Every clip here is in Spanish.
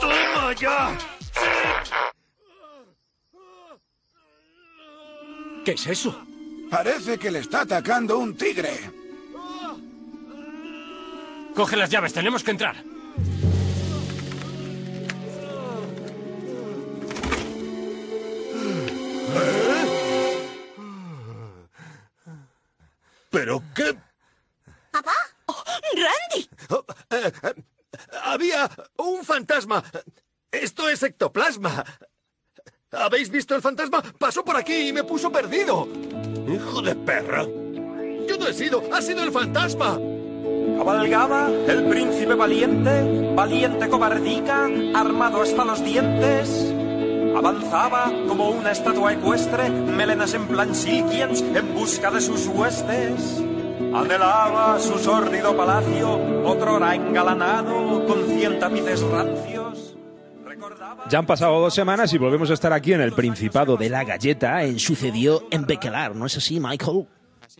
¡Toma ya! ¿Qué es eso? Parece que le está atacando un tigre. Coge las llaves, tenemos que entrar. Esto es ectoplasma. ¿Habéis visto el fantasma? Pasó por aquí y me puso perdido. Hijo de perra. Yo no he sido, ha sido el fantasma. Cabalgaba el príncipe valiente, valiente cobardica, armado hasta los dientes. Avanzaba como una estatua ecuestre, melenas en plan silkiens, en busca de sus huestes. Anhelaba su sórdido palacio, otrora engalanado, con cien tapices rancios. Ya han pasado dos semanas y volvemos a estar aquí en el Principado de la Galleta en Sucedió en Bequelar, ¿no es así, Michael?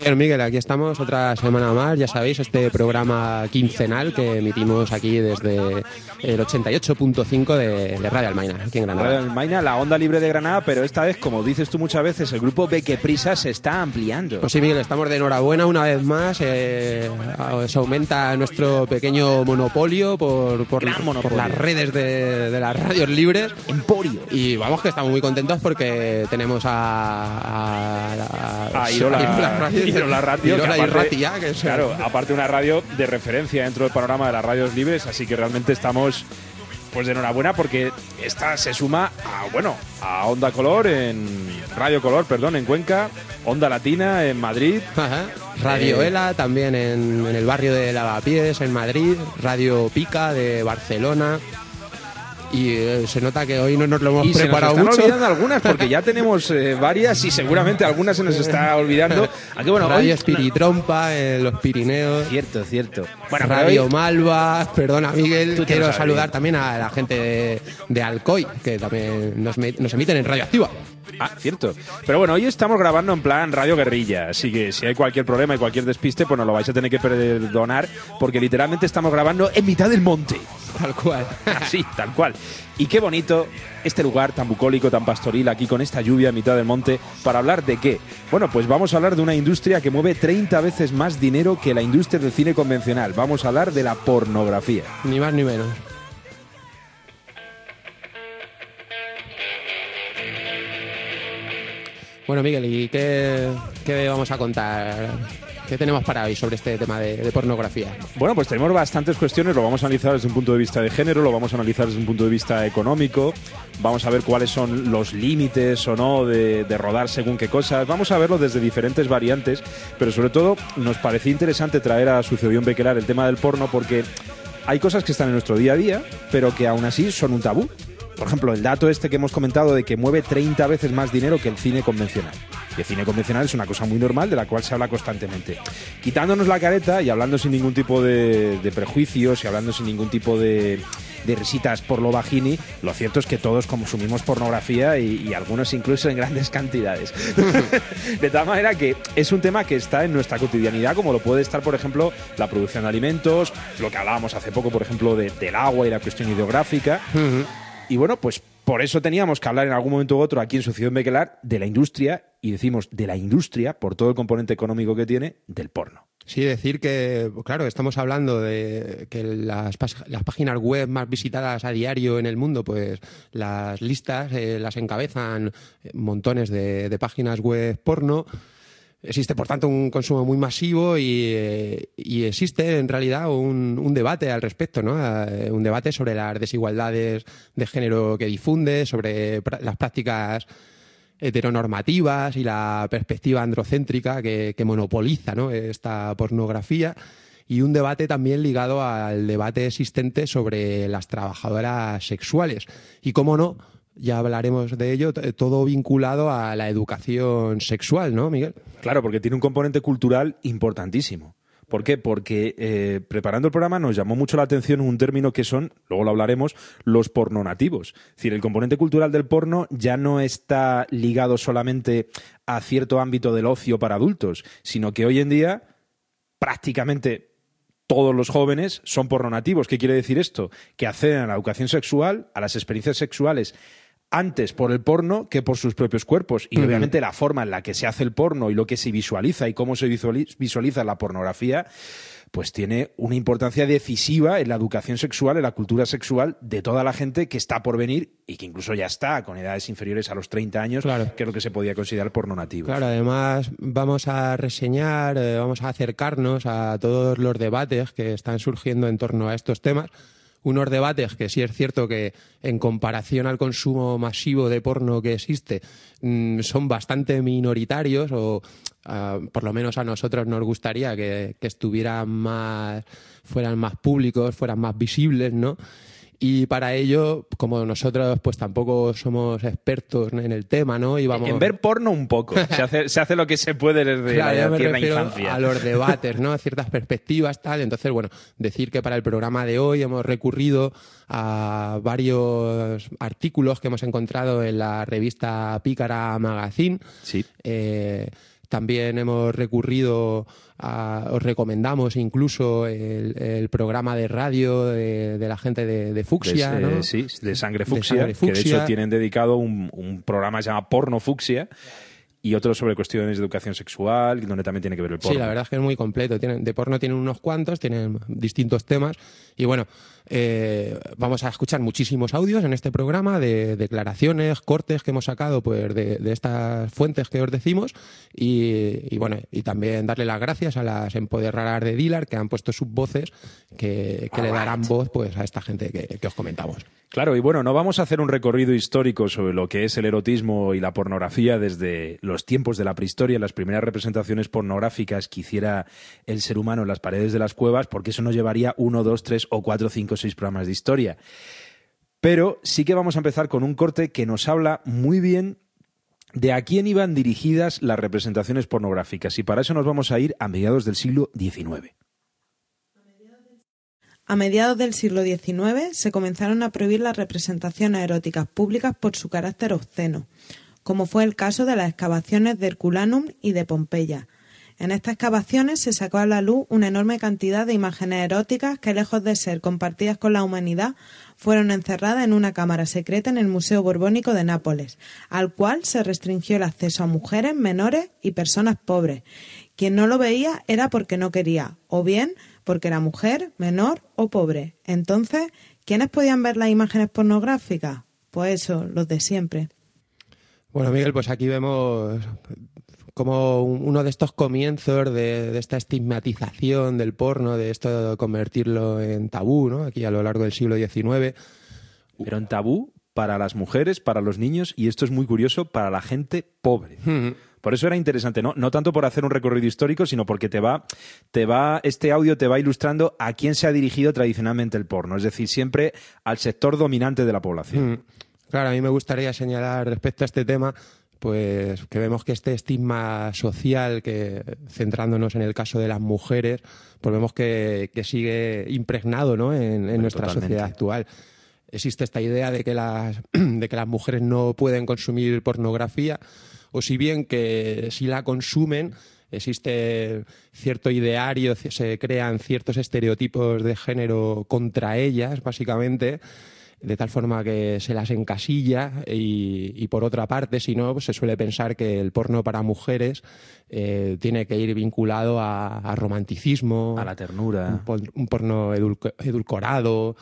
Señor Miguel, aquí estamos otra semana más, ya sabéis, este programa quincenal que emitimos aquí desde el 88.5 de, de Radio Almaina, aquí en Granada. Radio Almaina, la onda libre de Granada, pero esta vez, como dices tú muchas veces, el grupo Bequeprisa se está ampliando. Pues sí, Miguel, estamos de enhorabuena una vez más. eh, se aumenta nuestro pequeño monopolio por, por, Gran monopolio. por las redes de, de las radios libres. Emporio. Y vamos que estamos muy contentos porque tenemos a... A, A Irola, Que y aparte- Ratia, que es- Claro, aparte una radio de referencia dentro del panorama de las radios libres, así que realmente estamos pues de enhorabuena porque esta se suma a bueno, a Onda Color en Radio Color, perdón, en Cuenca, Onda Latina en Madrid, Ajá. Radio Eh, Ela también en, en el barrio de Lavapiés, en Madrid. Radio Pica de Barcelona. Y eh, se nota que hoy no nos lo hemos y se nos preparado están mucho. olvidando algunas porque ya tenemos eh, varias y seguramente algunas se nos está olvidando. Aunque bueno, Radio hoy Espiritrompa en los Pirineos. cierto, cierto. Bueno, Radio hoy- Malva, perdona Miguel, quiero saludar también a la gente de, de Alcoy, que también nos, nos emiten en Radio Activa. Ah, cierto. Pero bueno, hoy estamos grabando en plan radio guerrilla, así que si hay cualquier problema y cualquier despiste, pues nos lo vais a tener que perdonar, porque literalmente estamos grabando en mitad del monte. Tal cual. Así, tal cual. Y qué bonito este lugar tan bucólico, tan pastoril, aquí con esta lluvia en mitad del monte, para hablar de qué. Bueno, pues vamos a hablar de una industria que mueve 30 veces más dinero que la industria del cine convencional. Vamos a hablar de la pornografía. ni más ni menos. Bueno, Miguel, ¿y qué, vamos a contar? ¿Qué tenemos para hoy sobre este tema de, pornografía? Bueno, pues tenemos bastantes cuestiones, lo vamos a analizar desde un punto de vista de género, lo vamos a analizar desde un punto de vista económico, vamos a ver cuáles son los límites o no de, de rodar según qué cosas, vamos a verlo desde diferentes variantes, pero sobre todo nos parecía interesante traer a Sucedió en Bequelar el tema del porno porque hay cosas que están en nuestro día a día, pero que aún así son un tabú. Por ejemplo, el dato este que hemos comentado de que mueve 30 veces más dinero que el cine convencional. Y el cine convencional es una cosa muy normal de la cual se habla constantemente. Quitándonos la careta y hablando sin ningún tipo de, de prejuicios y hablando sin ningún tipo de, de risitas por lo bajini, lo cierto es que todos consumimos pornografía y, y algunos incluso en grandes cantidades. de tal manera que es un tema que está en nuestra cotidianidad, como lo puede estar, por ejemplo, la producción de alimentos, lo que hablábamos hace poco, por ejemplo, de- del agua y la cuestión hidrográfica. Y bueno, pues por eso teníamos que hablar en algún momento u otro aquí en Sociedad Bequelar de la industria, y decimos de la industria, por todo el componente económico que tiene, del porno. Sí, decir que, claro, estamos hablando de que las, las páginas web más visitadas a diario en el mundo, pues las listas eh, las encabezan montones de, de páginas web porno. Existe, por tanto, un consumo muy masivo y, eh, existe, en realidad, un, debate al respecto, ¿no? Eh, un debate sobre las desigualdades de género que difunde, sobre las prácticas heteronormativas y la perspectiva androcéntrica que, que monopoliza ¿no? esta pornografía y un debate también ligado al debate existente sobre las trabajadoras sexuales y cómo no ya hablaremos de ello t- todo vinculado a la educación sexual no Miguel Claro, porque tiene un componente cultural importantísimo. ¿Por qué? Porque eh, preparando el programa nos llamó mucho la atención un término que son, luego lo hablaremos, los pornonativos. Es decir, el componente cultural del porno ya no está ligado solamente a cierto ámbito del ocio para adultos, sino que hoy en día prácticamente todos los jóvenes son pornonativos. ¿Qué quiere decir esto? Que acceden a la educación sexual, a las experiencias sexuales antes por el porno que por sus propios cuerpos. Y obviamente la forma en la que se hace el porno y lo que se visualiza y cómo se visualiza la pornografía pues tiene una importancia decisiva en la educación sexual, en la cultura sexual de toda la gente que está por venir y que incluso ya está con edades inferiores a los 30 años, que es lo que se podía considerar porno nativo. Claro, además vamos a reseñar, eh, vamos a acercarnos a todos los debates que están surgiendo en torno a estos temas unos debates que sí es cierto que en comparación al consumo masivo de porno que existe mm, son bastante minoritarios o ah, por lo menos a nosotros nos gustaría que, que estuvieran más fueran más públicos, fueran más visibles, ¿no? Y para ello, como nosotros pues tampoco somos expertos en el tema, ¿no? Y En ver porno un poco. Se hace, se hace lo que se puede desde la tierna infancia. A los debates, ¿no? A ciertas perspectivas, tal. Entonces, bueno, decir que para el programa de hoy hemos recurrido a varios artículos que hemos encontrado en la revista Pícara Magazine. Sí. Eh, también hemos recurrido a, os recomendamos incluso el, programa de radio de, la gente de, Fuxia, ¿no? Sí, de Sangre Fuxia, que de hecho tienen dedicado un, un programa que se llama Porno Fuxia y otro sobre cuestiones de educación sexual, donde también tiene que ver el porno. Sí, la verdad es que es muy completo. Tienen, de porno tienen unos cuantos, tienen distintos temas. Y bueno, eh, vamos a escuchar muchísimos audios en este programa de declaraciones, cortes que hemos sacado pues, de, estas fuentes que os decimos. Y, bueno, y también darle las gracias a las empoderadas de Dilar que han puesto sus voces que, le darán voz pues, a esta gente que os comentamos. Claro, y bueno, no vamos a hacer un recorrido histórico sobre lo que es el erotismo y la pornografía desde los tiempos de la prehistoria, las primeras representaciones pornográficas que hiciera el ser humano en las paredes de las cuevas, porque eso nos llevaría uno, dos, tres o cuatro, cinco, seis programas de historia. Pero sí que vamos a empezar con un corte que nos habla muy bien de a quién iban dirigidas las representaciones pornográficas, y para eso nos vamos a ir a mediados del siglo XIX. A mediados del siglo XIX se comenzaron a prohibir las representaciones eróticas públicas por su carácter obsceno, como fue el caso de las excavaciones de Herculanum y de Pompeya. En estas excavaciones se sacó a la luz una enorme cantidad de imágenes eróticas que, lejos de ser compartidas con la humanidad, fueron encerradas en una cámara secreta en el Museo Borbónico de Nápoles, al cual se restringió el acceso a mujeres, menores y personas pobres. Quien no lo veía era porque no quería, o bien porque era mujer, menor o pobre. Entonces, ¿quiénes podían ver las imágenes pornográficas? Pues eso, los de siempre. Bueno, Miguel, pues aquí vemos como uno de estos comienzos de, esta estigmatización del porno, de esto de convertirlo en tabú, ¿no? Aquí a lo largo del siglo XIX. Pero en tabú para las mujeres, para los niños y esto es muy curioso, para la gente pobre. Por eso era interesante, ¿no? No tanto por hacer un recorrido histórico, sino porque te va, te va, este audio te va ilustrando a quién se ha dirigido tradicionalmente el porno, es decir, siempre al sector dominante de la población. Mm. Claro, a mí me gustaría señalar respecto a este tema pues que vemos que este estigma social que centrándonos en el caso de las mujeres pues vemos que, sigue impregnado ¿no? en, nuestra sociedad actual existe esta idea de que las de que las mujeres no pueden consumir pornografía o si bien que si la consumen existe cierto ideario, se crean ciertos estereotipos de género contra ellas, básicamente, de tal forma que se las encasilla y, por otra parte, si no, pues se suele pensar que el porno para mujeres eh, tiene que ir vinculado a, romanticismo, a la ternura, un, porno edulcorado.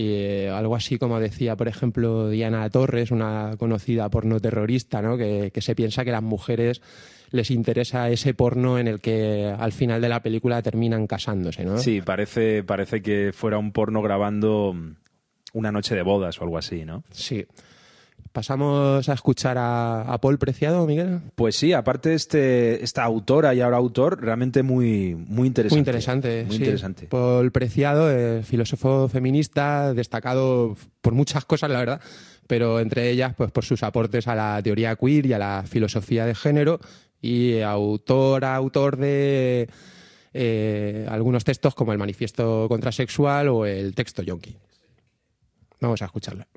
Eh, algo así como decía, por ejemplo, Diana Torres, una conocida porno terrorista, ¿no? que, se piensa que las mujeres les interesa ese porno en el que al final de la película terminan casándose, ¿no? Sí, parece, parece que fuera un porno grabando una noche de bodas o algo así, ¿no? Sí. Pasamos a escuchar a, Paul Preciado, Miguel. Pues sí, aparte este, esta autora y ahora autor, realmente muy, muy interesante. Muy interesante, muy interesante. Paul Preciado, eh, filósofo feminista, destacado por muchas cosas, la verdad, pero entre ellas pues por sus aportes a la teoría queer y a la filosofía de género y autor, autor de eh, algunos textos como el Manifiesto Contrasexual o el texto Yonki. Vamos a escucharla.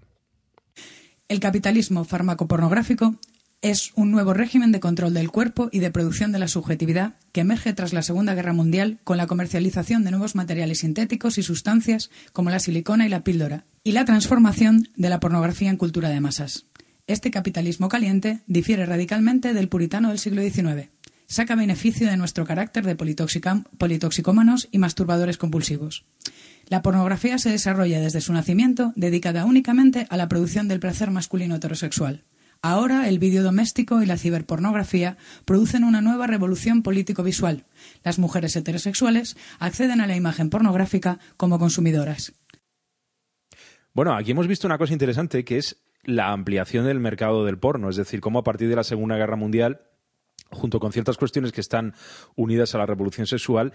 El capitalismo farmacopornográfico es un nuevo régimen de control del cuerpo y de producción de la subjetividad que emerge tras la Segunda Guerra Mundial con la comercialización de nuevos materiales sintéticos y sustancias como la silicona y la píldora, y la transformación de la pornografía en cultura de masas. Este capitalismo caliente difiere radicalmente del puritano del siglo XIX. Saca beneficio de nuestro carácter de politoxicómanos y masturbadores compulsivos. La pornografía se desarrolla desde su nacimiento dedicada únicamente a la producción del placer masculino heterosexual. Ahora el vídeo doméstico y la ciberpornografía producen una nueva revolución político-visual. Las mujeres heterosexuales acceden a la imagen pornográfica como consumidoras. Bueno, aquí hemos visto una cosa interesante que es la ampliación del mercado del porno, es decir, cómo a partir de la Segunda Guerra Mundial junto con ciertas cuestiones que están unidas a la revolución sexual,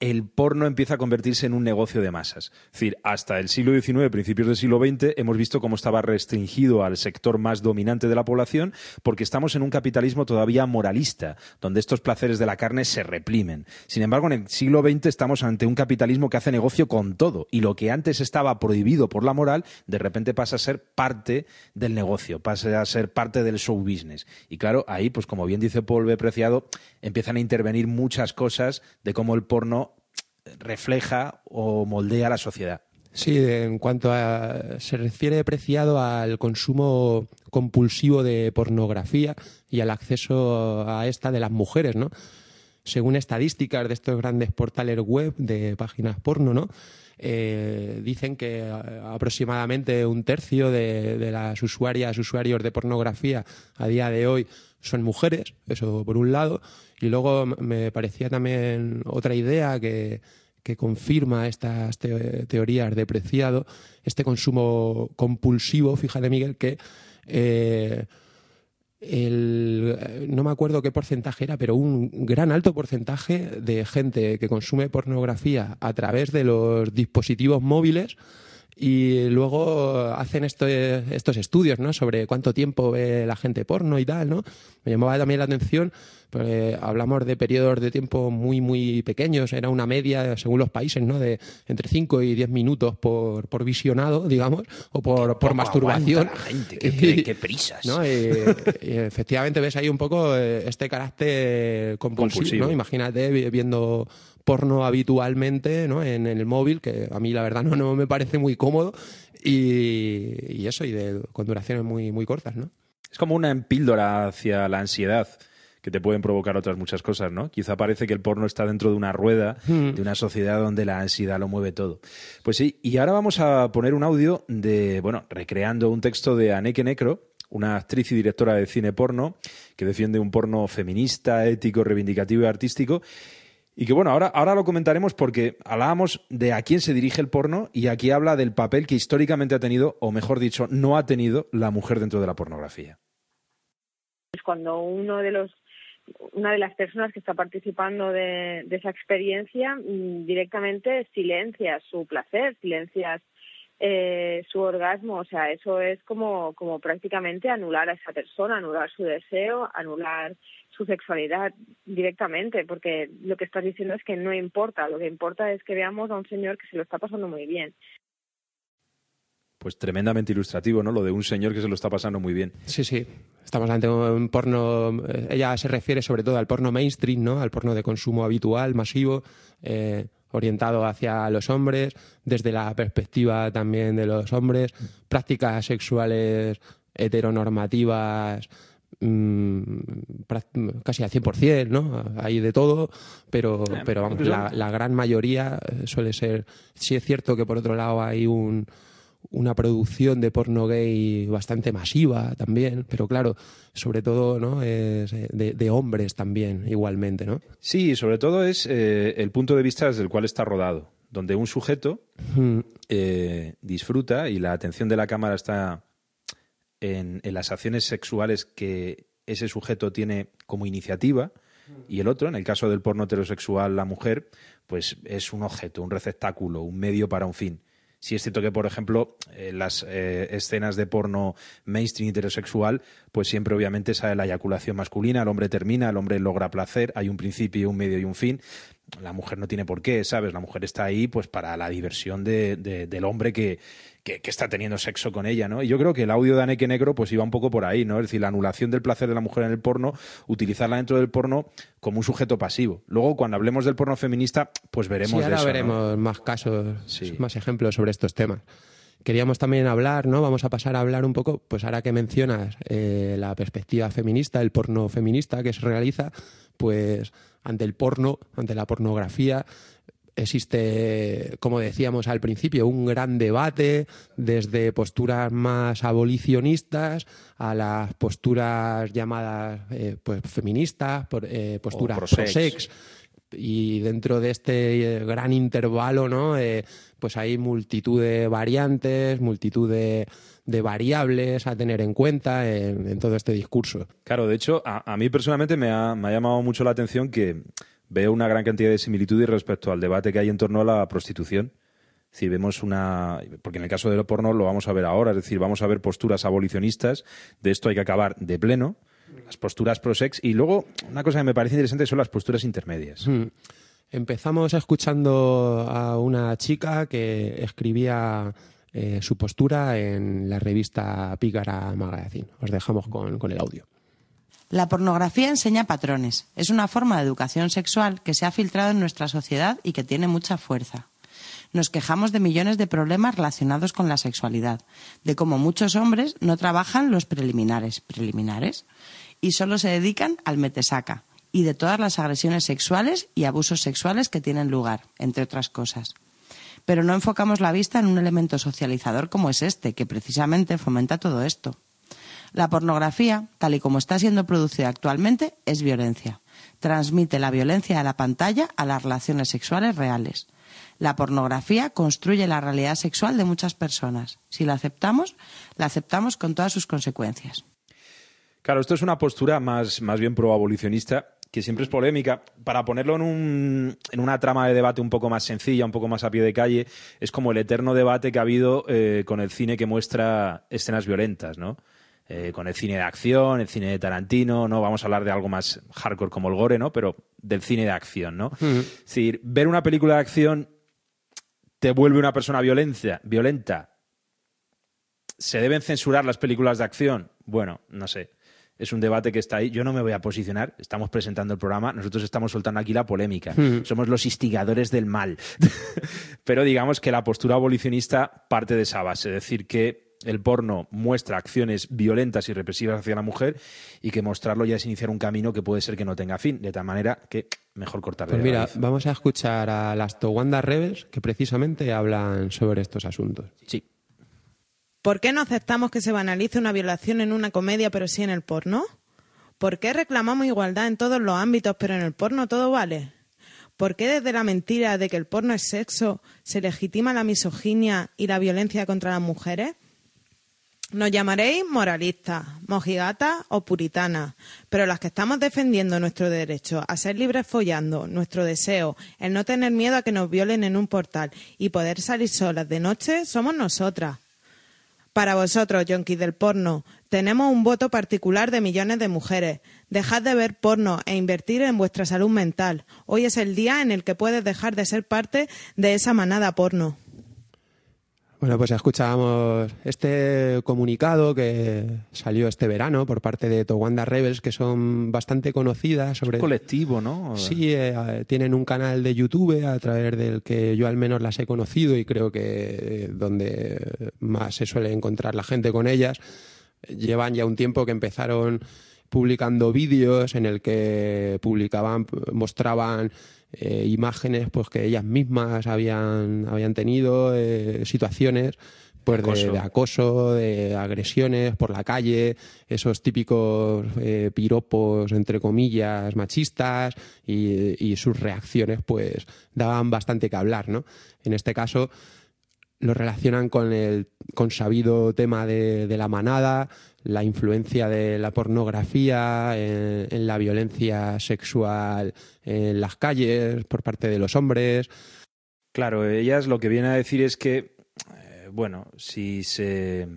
el porno empieza a convertirse en un negocio de masas. Es decir, hasta el siglo XIX, principios del siglo XX, hemos visto cómo estaba restringido al sector más dominante de la población porque estamos en un capitalismo todavía moralista, donde estos placeres de la carne se reprimen. Sin embargo, en el siglo XX estamos ante un capitalismo que hace negocio con todo y lo que antes estaba prohibido por la moral, de repente pasa a ser parte del negocio, pasa a ser parte del show business. Y claro, ahí, pues como bien dice Paul B. Preciado, empiezan a intervenir muchas cosas de cómo el porno refleja o moldea la sociedad. Sí, en cuanto a se refiere preciado al consumo compulsivo de pornografía y al acceso a esta de las mujeres, ¿no? Según estadísticas de estos grandes portales web de páginas porno, ¿no? Eh, dicen que aproximadamente un tercio de, de, las usuarias, usuarios de pornografía a día de hoy son mujeres, eso por un lado, y luego me parecía también otra idea que, que confirma estas teorías de preciado, este consumo compulsivo, fíjate Miguel, que eh, el, no me acuerdo qué porcentaje era, pero un gran alto porcentaje de gente que consume pornografía a través de los dispositivos móviles y luego hacen estos estudios ¿no? sobre cuánto tiempo ve la gente porno y tal, ¿no? Me llamaba también la atención, porque hablamos de periodos de tiempo muy, muy pequeños, era una media, según los países, ¿no? De entre 5 y 10 minutos por, por visionado, digamos, o por, por masturbación. La gente, qué, qué, prisas. ¿no? Y, y efectivamente ves ahí un poco eh, este carácter compulsivo, compulsivo. ¿no? Imagínate viendo porno habitualmente ¿no? en, en, el móvil, que a mí la verdad no, no me parece muy cómodo, y, y eso, y de, con duraciones muy, muy cortas, ¿no? Es como una píldora hacia la ansiedad que te pueden provocar otras muchas cosas, ¿no? Quizá parece que el porno está dentro de una rueda, mm. de una sociedad donde la ansiedad lo mueve todo. Pues sí, y ahora vamos a poner un audio de, bueno, recreando un texto de Aneke Necro, una actriz y directora de cine porno, que defiende un porno feminista, ético, reivindicativo y artístico, y que bueno, ahora, ahora lo comentaremos porque hablábamos de a quién se dirige el porno y aquí habla del papel que históricamente ha tenido, o mejor dicho, no ha tenido la mujer dentro de la pornografía. Es cuando uno de los una de las personas que está participando de, de esa experiencia mm, directamente silencia su placer, silencia eh, su orgasmo, o sea, eso es como, como prácticamente anular a esa persona, anular su deseo, anular su sexualidad directamente, porque lo que estás diciendo es que no importa, lo que importa es que veamos a un señor que se lo está pasando muy bien. Pues tremendamente ilustrativo, ¿no? Lo de un señor que se lo está pasando muy bien. Sí, sí. Estamos ante un porno. Eh, ella se refiere sobre todo al porno mainstream, ¿no? Al porno de consumo habitual, masivo, eh, orientado hacia los hombres, desde la perspectiva también de los hombres, prácticas sexuales heteronormativas mmm, casi al 100%, ¿no? Hay de todo, pero, pero vamos, la, la, gran mayoría suele ser... Sí es cierto que por otro lado hay un, una producción de porno gay bastante masiva también, pero claro, sobre todo ¿no? es de, de hombres también igualmente, ¿no? Sí, sobre todo es eh, el punto de vista desde el cual está rodado, donde un sujeto eh, disfruta y la atención de la cámara está en, en, las acciones sexuales que ese sujeto tiene como iniciativa y el otro, en el caso del porno heterosexual, la mujer, pues es un objeto, un receptáculo, un medio para un fin. Si es cierto que, por ejemplo, eh, las eh, escenas de porno mainstream heterosexual, pues siempre obviamente sale la eyaculación masculina, el hombre termina, el hombre logra placer, hay un principio, un medio y un fin. la mujer no tiene por qué, ¿sabes? La mujer está ahí pues para la diversión de, de- del hombre que, que, que está teniendo sexo con ella, ¿no? Y yo creo que el audio de Aneke Negro pues iba un poco por ahí, ¿no? Es decir, la anulación del placer de la mujer en el porno, utilizarla dentro del porno como un sujeto pasivo. Luego, cuando hablemos del porno feminista, pues veremos Sí, de ahora eso, ¿no? veremos más casos, más ejemplos sobre estos temas. Queríamos también hablar, ¿no? Vamos a pasar a hablar un poco, pues ahora que mencionas eh, la perspectiva feminista, el porno feminista que se realiza, pues ante el porno, ante la pornografía, existe, como decíamos al principio, un gran debate desde posturas más abolicionistas a las posturas llamadas eh, pues feministas, por- eh, posturas prosex. Y dentro de este eh, gran intervalo, ¿no? Eh, pues hay multitud de variantes, multitud de, de variables a tener en cuenta en, en todo este discurso. Claro, de hecho, a, a mí personalmente me ha, me ha llamado mucho la atención que veo una gran cantidad de similitudes respecto al debate que hay en torno a la prostitución. Si vemos una. Porque en el caso del porno lo vamos a ver ahora, es decir, vamos a ver posturas abolicionistas, de esto hay que acabar de pleno, las posturas pro-sex, y luego una cosa que me parece interesante son las posturas intermedias. Mm. Empezamos escuchando a una chica que escribía eh, su postura en la revista Pícara Magazine. Os dejamos con, con el audio. La pornografía enseña patrones. Es una forma de educación sexual que se ha filtrado en nuestra sociedad y que tiene mucha fuerza. Nos quejamos de millones de problemas relacionados con la sexualidad, de cómo muchos hombres no trabajan los preliminares, preliminares, y solo se dedican al metesaca, y de todas las agresiones sexuales y abusos sexuales que tienen lugar, entre otras cosas. Pero no enfocamos la vista en un elemento socializador como es este, que precisamente fomenta todo esto. La pornografía, tal y como está siendo producida actualmente, es violencia. Transmite la violencia de la pantalla a las relaciones sexuales reales. La pornografía construye la realidad sexual de muchas personas. Si la aceptamos, la aceptamos con todas sus consecuencias. Claro, esto es una postura más, más bien pro-abolicionista, que siempre es polémica. Para ponerlo en, un, en una trama de debate un poco más sencilla, un poco más a pie de calle, es como el eterno debate que ha habido eh, con el cine que muestra escenas violentas, ¿no? Eh, con el cine de acción, el cine de Tarantino, no vamos a hablar de algo más hardcore como el gore, ¿no? Pero del cine de acción, ¿no? Es decir, ver una película de acción te vuelve una persona violencia, violenta. ¿Se deben censurar las películas de acción? Bueno, no sé. Es un debate que está ahí. Yo no me voy a posicionar. Estamos presentando el programa. Nosotros estamos soltando aquí la polémica. Somos los instigadores del mal. Pero digamos que la postura abolicionista parte de esa base. Es decir, que el porno muestra acciones violentas y represivas hacia la mujer y que mostrarlo ya es iniciar un camino que puede ser que no tenga fin. De tal manera que mejor cortarle Pues mira, raíz. vamos a escuchar a las Towanda Rebels que precisamente hablan sobre estos asuntos. Sí. ¿Por qué no aceptamos que se banalice una violación en una comedia pero sí en el porno? ¿Por qué reclamamos igualdad en todos los ámbitos pero en el porno todo vale? ¿Por qué desde la mentira de que el porno es sexo se legitima la misoginia y la violencia contra las mujeres? Nos llamaréis moralistas, mojigatas o puritanas, pero las que estamos defendiendo nuestro derecho a ser libres follando, nuestro deseo, el no tener miedo a que nos violen en un portal y poder salir solas de noche, somos nosotras. Para vosotros, yonkis del porno, tenemos un voto particular de millones de mujeres. Dejad de ver porno e invertir en vuestra salud mental. Hoy es el día en el que puedes dejar de ser parte de esa manada porno. Bueno, pues escuchábamos este comunicado que salió este verano por parte de Towanda Rebels, que son bastante conocidas sobre... colectivo, ¿no? Sí, eh, tienen un canal de YouTube a través del que yo al menos las he conocido y creo que eh, donde más se suele encontrar la gente con ellas. Llevan ya un tiempo que empezaron publicando vídeos en el que publicaban, mostraban eh, imágenes pues que ellas mismas habían, habían tenido, eh, situaciones pues de, Acoso. de acoso, de agresiones por la calle, esos típicos eh, piropos entre comillas machistas y, y sus reacciones pues daban bastante que hablar, ¿no? En este caso lo relacionan con el consabido tema de, de la manada, la influencia de la pornografía en, en la violencia sexual en las calles por parte de los hombres. Claro, ellas lo que viene a decir es que, eh, bueno, si se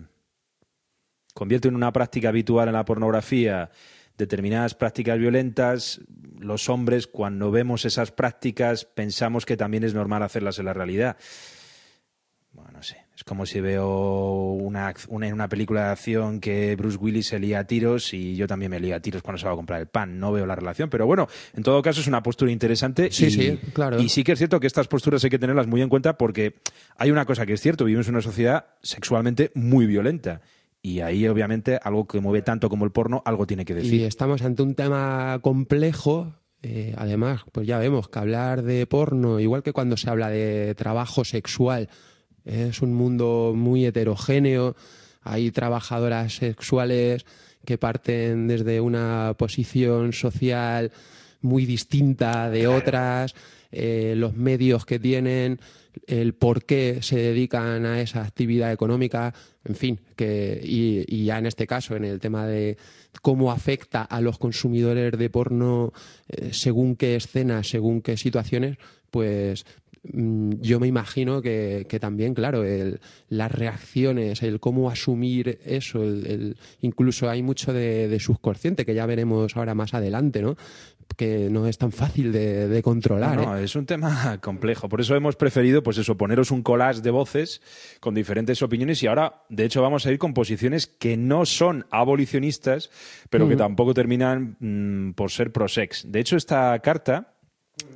convierte en una práctica habitual en la pornografía determinadas prácticas violentas, los hombres cuando vemos esas prácticas pensamos que también es normal hacerlas en la realidad. Bueno, no sé. Es como si veo una, una, en una película de acción que Bruce Willis se lía a tiros y yo también me lía a tiros cuando se va a comprar el pan. No veo la relación, pero bueno, en todo caso es una postura interesante. Sí, y, sí, claro. Y sí que es cierto que estas posturas hay que tenerlas muy en cuenta porque hay una cosa que es cierto, vivimos en una sociedad sexualmente muy violenta. Y ahí, obviamente, algo que mueve tanto como el porno, algo tiene que decir. Y estamos ante un tema complejo. Eh, además, pues ya vemos que hablar de porno, igual que cuando se habla de trabajo sexual, es un mundo muy heterogéneo. Hay trabajadoras sexuales que parten desde una posición social muy distinta de otras, eh, los medios que tienen, el por qué se dedican a esa actividad económica, en fin, que, y, y, ya en este caso, en el tema de cómo afecta a los consumidores de porno eh, según qué escenas, según qué situaciones, pues yo me imagino que, que también, claro, el, las reacciones, el cómo asumir eso, el, el, incluso hay mucho de, de, subconsciente que ya veremos ahora más adelante, ¿no? Que no es tan fácil de, de controlar. No, no ¿eh? es un tema complejo. Por eso hemos preferido, pues eso, poneros un collage de voces con diferentes opiniones y ahora, de hecho, vamos a ir con posiciones que no son abolicionistas, pero uh -huh. que tampoco terminan mmm, por ser pro-sex. De hecho, esta carta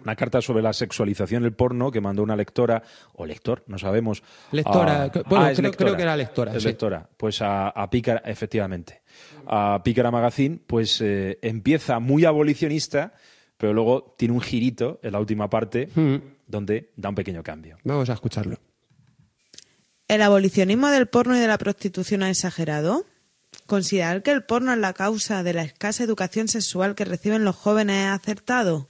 una carta sobre la sexualización del porno que mandó una lectora, o lector, no sabemos. Lectora, a, bueno, ah, creo, lectora, creo, que era lectora. Es sí. lectora, pues a, a Pícara, efectivamente. A Pícara Magazine, pues eh, empieza muy abolicionista, pero luego tiene un girito en la última parte Mm. donde da un pequeño cambio. Vamos a escucharlo. ¿El abolicionismo del porno y de la prostitución ha exagerado? ¿Considerar que el porno es la causa de la escasa educación sexual que reciben los jóvenes es acertado?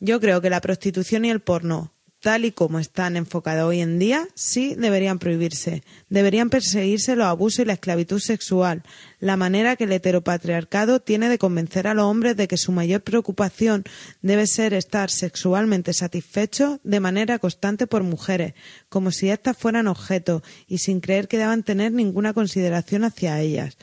Yo creo que la prostitución y el porno, tal y como están enfocados hoy en día, sí deberían prohibirse. Deberían perseguirse los abusos y la esclavitud sexual, la manera que el heteropatriarcado tiene de convencer a los hombres de que su mayor preocupación debe ser estar sexualmente satisfechos de manera constante por mujeres, como si éstas fueran objetos y sin creer que deban tener ninguna consideración hacia ellas.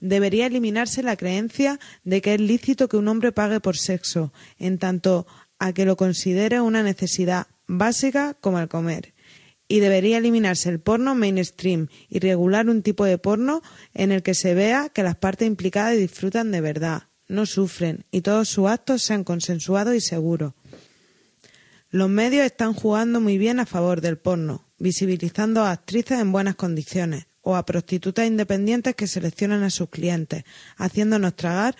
Debería eliminarse la creencia de que es lícito que un hombre pague por sexo, en tanto a que lo considere una necesidad básica como el comer. Y debería eliminarse el porno mainstream y regular un tipo de porno en el que se vea que las partes implicadas disfrutan de verdad, no sufren y todos sus actos sean consensuados y seguros. Los medios están jugando muy bien a favor del porno, visibilizando a actrices en buenas condiciones, o a prostitutas independientes que seleccionan a sus clientes, haciéndonos tragar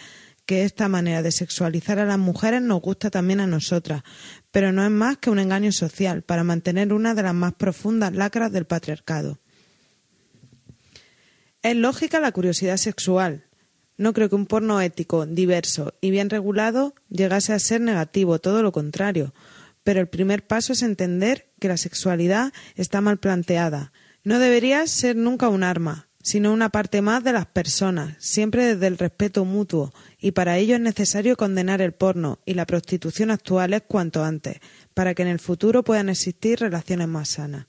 que esta manera de sexualizar a las mujeres nos gusta también a nosotras, pero no es más que un engaño social para mantener una de las más profundas lacras del patriarcado. Es lógica la curiosidad sexual. No creo que un porno ético, diverso y bien regulado llegase a ser negativo, todo lo contrario. Pero el primer paso es entender que la sexualidad está mal planteada, no debería ser nunca un arma, sino una parte más de las personas, siempre desde el respeto mutuo, y para ello es necesario condenar el porno y la prostitución actuales cuanto antes, para que en el futuro puedan existir relaciones más sanas.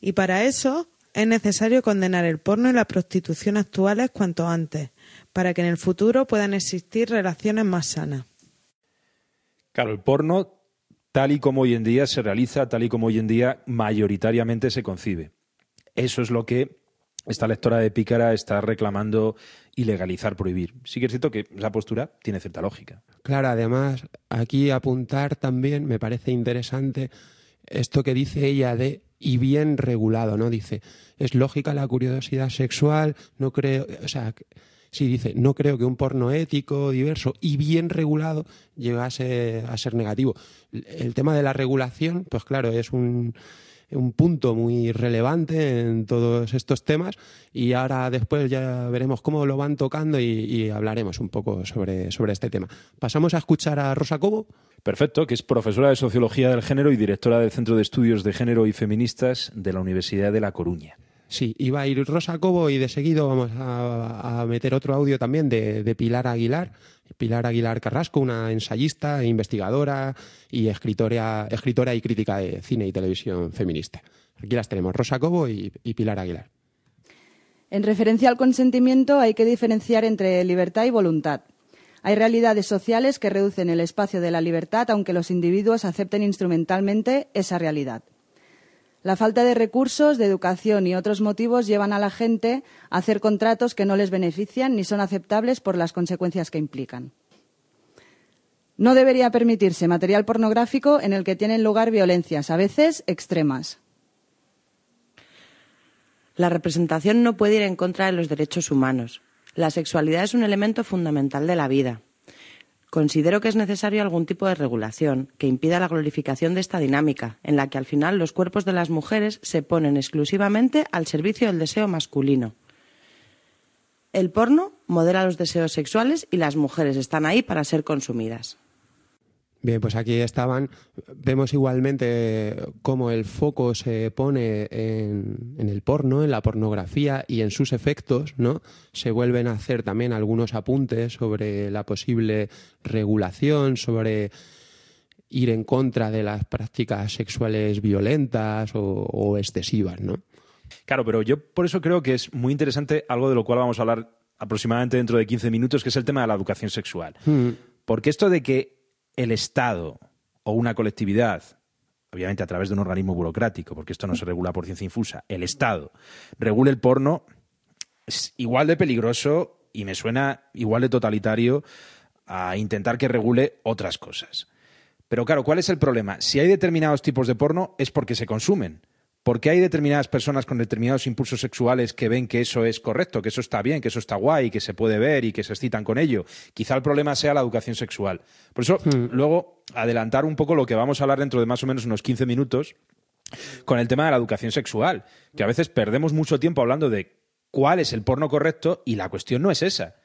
Y para eso es necesario condenar el porno y la prostitución actuales cuanto antes, para que en el futuro puedan existir relaciones más sanas. Claro, el porno, tal y como hoy en día se realiza, tal y como hoy en día mayoritariamente se concibe. Eso es lo que esta lectora de Pícara está reclamando ilegalizar, prohibir. Sí que es cierto que esa postura tiene cierta lógica. Claro, además, aquí apuntar también me parece interesante esto que dice ella de y bien regulado, ¿no? Dice, es lógica la curiosidad sexual, no creo, o sea, sí dice, no creo que un porno ético, diverso y bien regulado llegase a ser negativo. El tema de la regulación, pues claro, es un un punto muy relevante en todos estos temas y ahora después ya veremos cómo lo van tocando y, y, hablaremos un poco sobre, sobre este tema. Pasamos a escuchar a Rosa Cobo. Perfecto, que es profesora de Sociología del Género y directora del Centro de Estudios de Género y Feministas de la Universidad de La Coruña. Sí, iba a ir Rosa Cobo y de seguido vamos a, a meter otro audio también de, de Pilar Aguilar, Pilar Aguilar Carrasco, una ensayista, investigadora y escritora, escritora y crítica de cine y televisión feminista. Aquí las tenemos, Rosa Cobo y, y, Pilar Aguilar. En referencia al consentimiento hay que diferenciar entre libertad y voluntad. Hay realidades sociales que reducen el espacio de la libertad aunque los individuos acepten instrumentalmente esa realidad. La falta de recursos, de educación y otros motivos llevan a la gente a hacer contratos que no les benefician ni son aceptables por las consecuencias que implican. No debería permitirse material pornográfico en el que tienen lugar violencias, a veces extremas. La representación no puede ir en contra de los derechos humanos. La sexualidad es un elemento fundamental de la vida. Considero que es necesario algún tipo de regulación que impida la glorificación de esta dinámica, en la que al final los cuerpos de las mujeres se ponen exclusivamente al servicio del deseo masculino. El porno modera los deseos sexuales y las mujeres están ahí para ser consumidas. Bien, pues aquí estaban. Vemos igualmente cómo el foco se pone en, el porno, en la pornografía y en sus efectos, ¿no? Se vuelven a hacer también algunos apuntes sobre la posible regulación, sobre ir en contra de las prácticas sexuales violentas o, o excesivas, ¿no? Claro, pero yo por eso creo que es muy interesante algo de lo cual vamos a hablar aproximadamente dentro de 15 minutos, que es el tema de la educación sexual. Mm. Porque esto de que el Estado o una colectividad, obviamente a través de un organismo burocrático, porque esto no se regula por ciencia infusa, el Estado regule el porno, es igual de peligroso y me suena igual de totalitario a intentar que regule otras cosas. Pero claro, ¿cuál es el problema? Si hay determinados tipos de porno es porque se consumen. Porque hay determinadas personas con determinados impulsos sexuales que ven que eso es correcto, que eso está bien, que eso está guay, que se puede ver y que se excitan con ello. Quizá el problema sea la educación sexual. Por eso, luego, adelantar un poco lo que vamos a hablar dentro de más o menos unos 15 minutos con el tema de la educación sexual, que a veces perdemos mucho tiempo hablando de cuál es el porno correcto y la cuestión no es esa.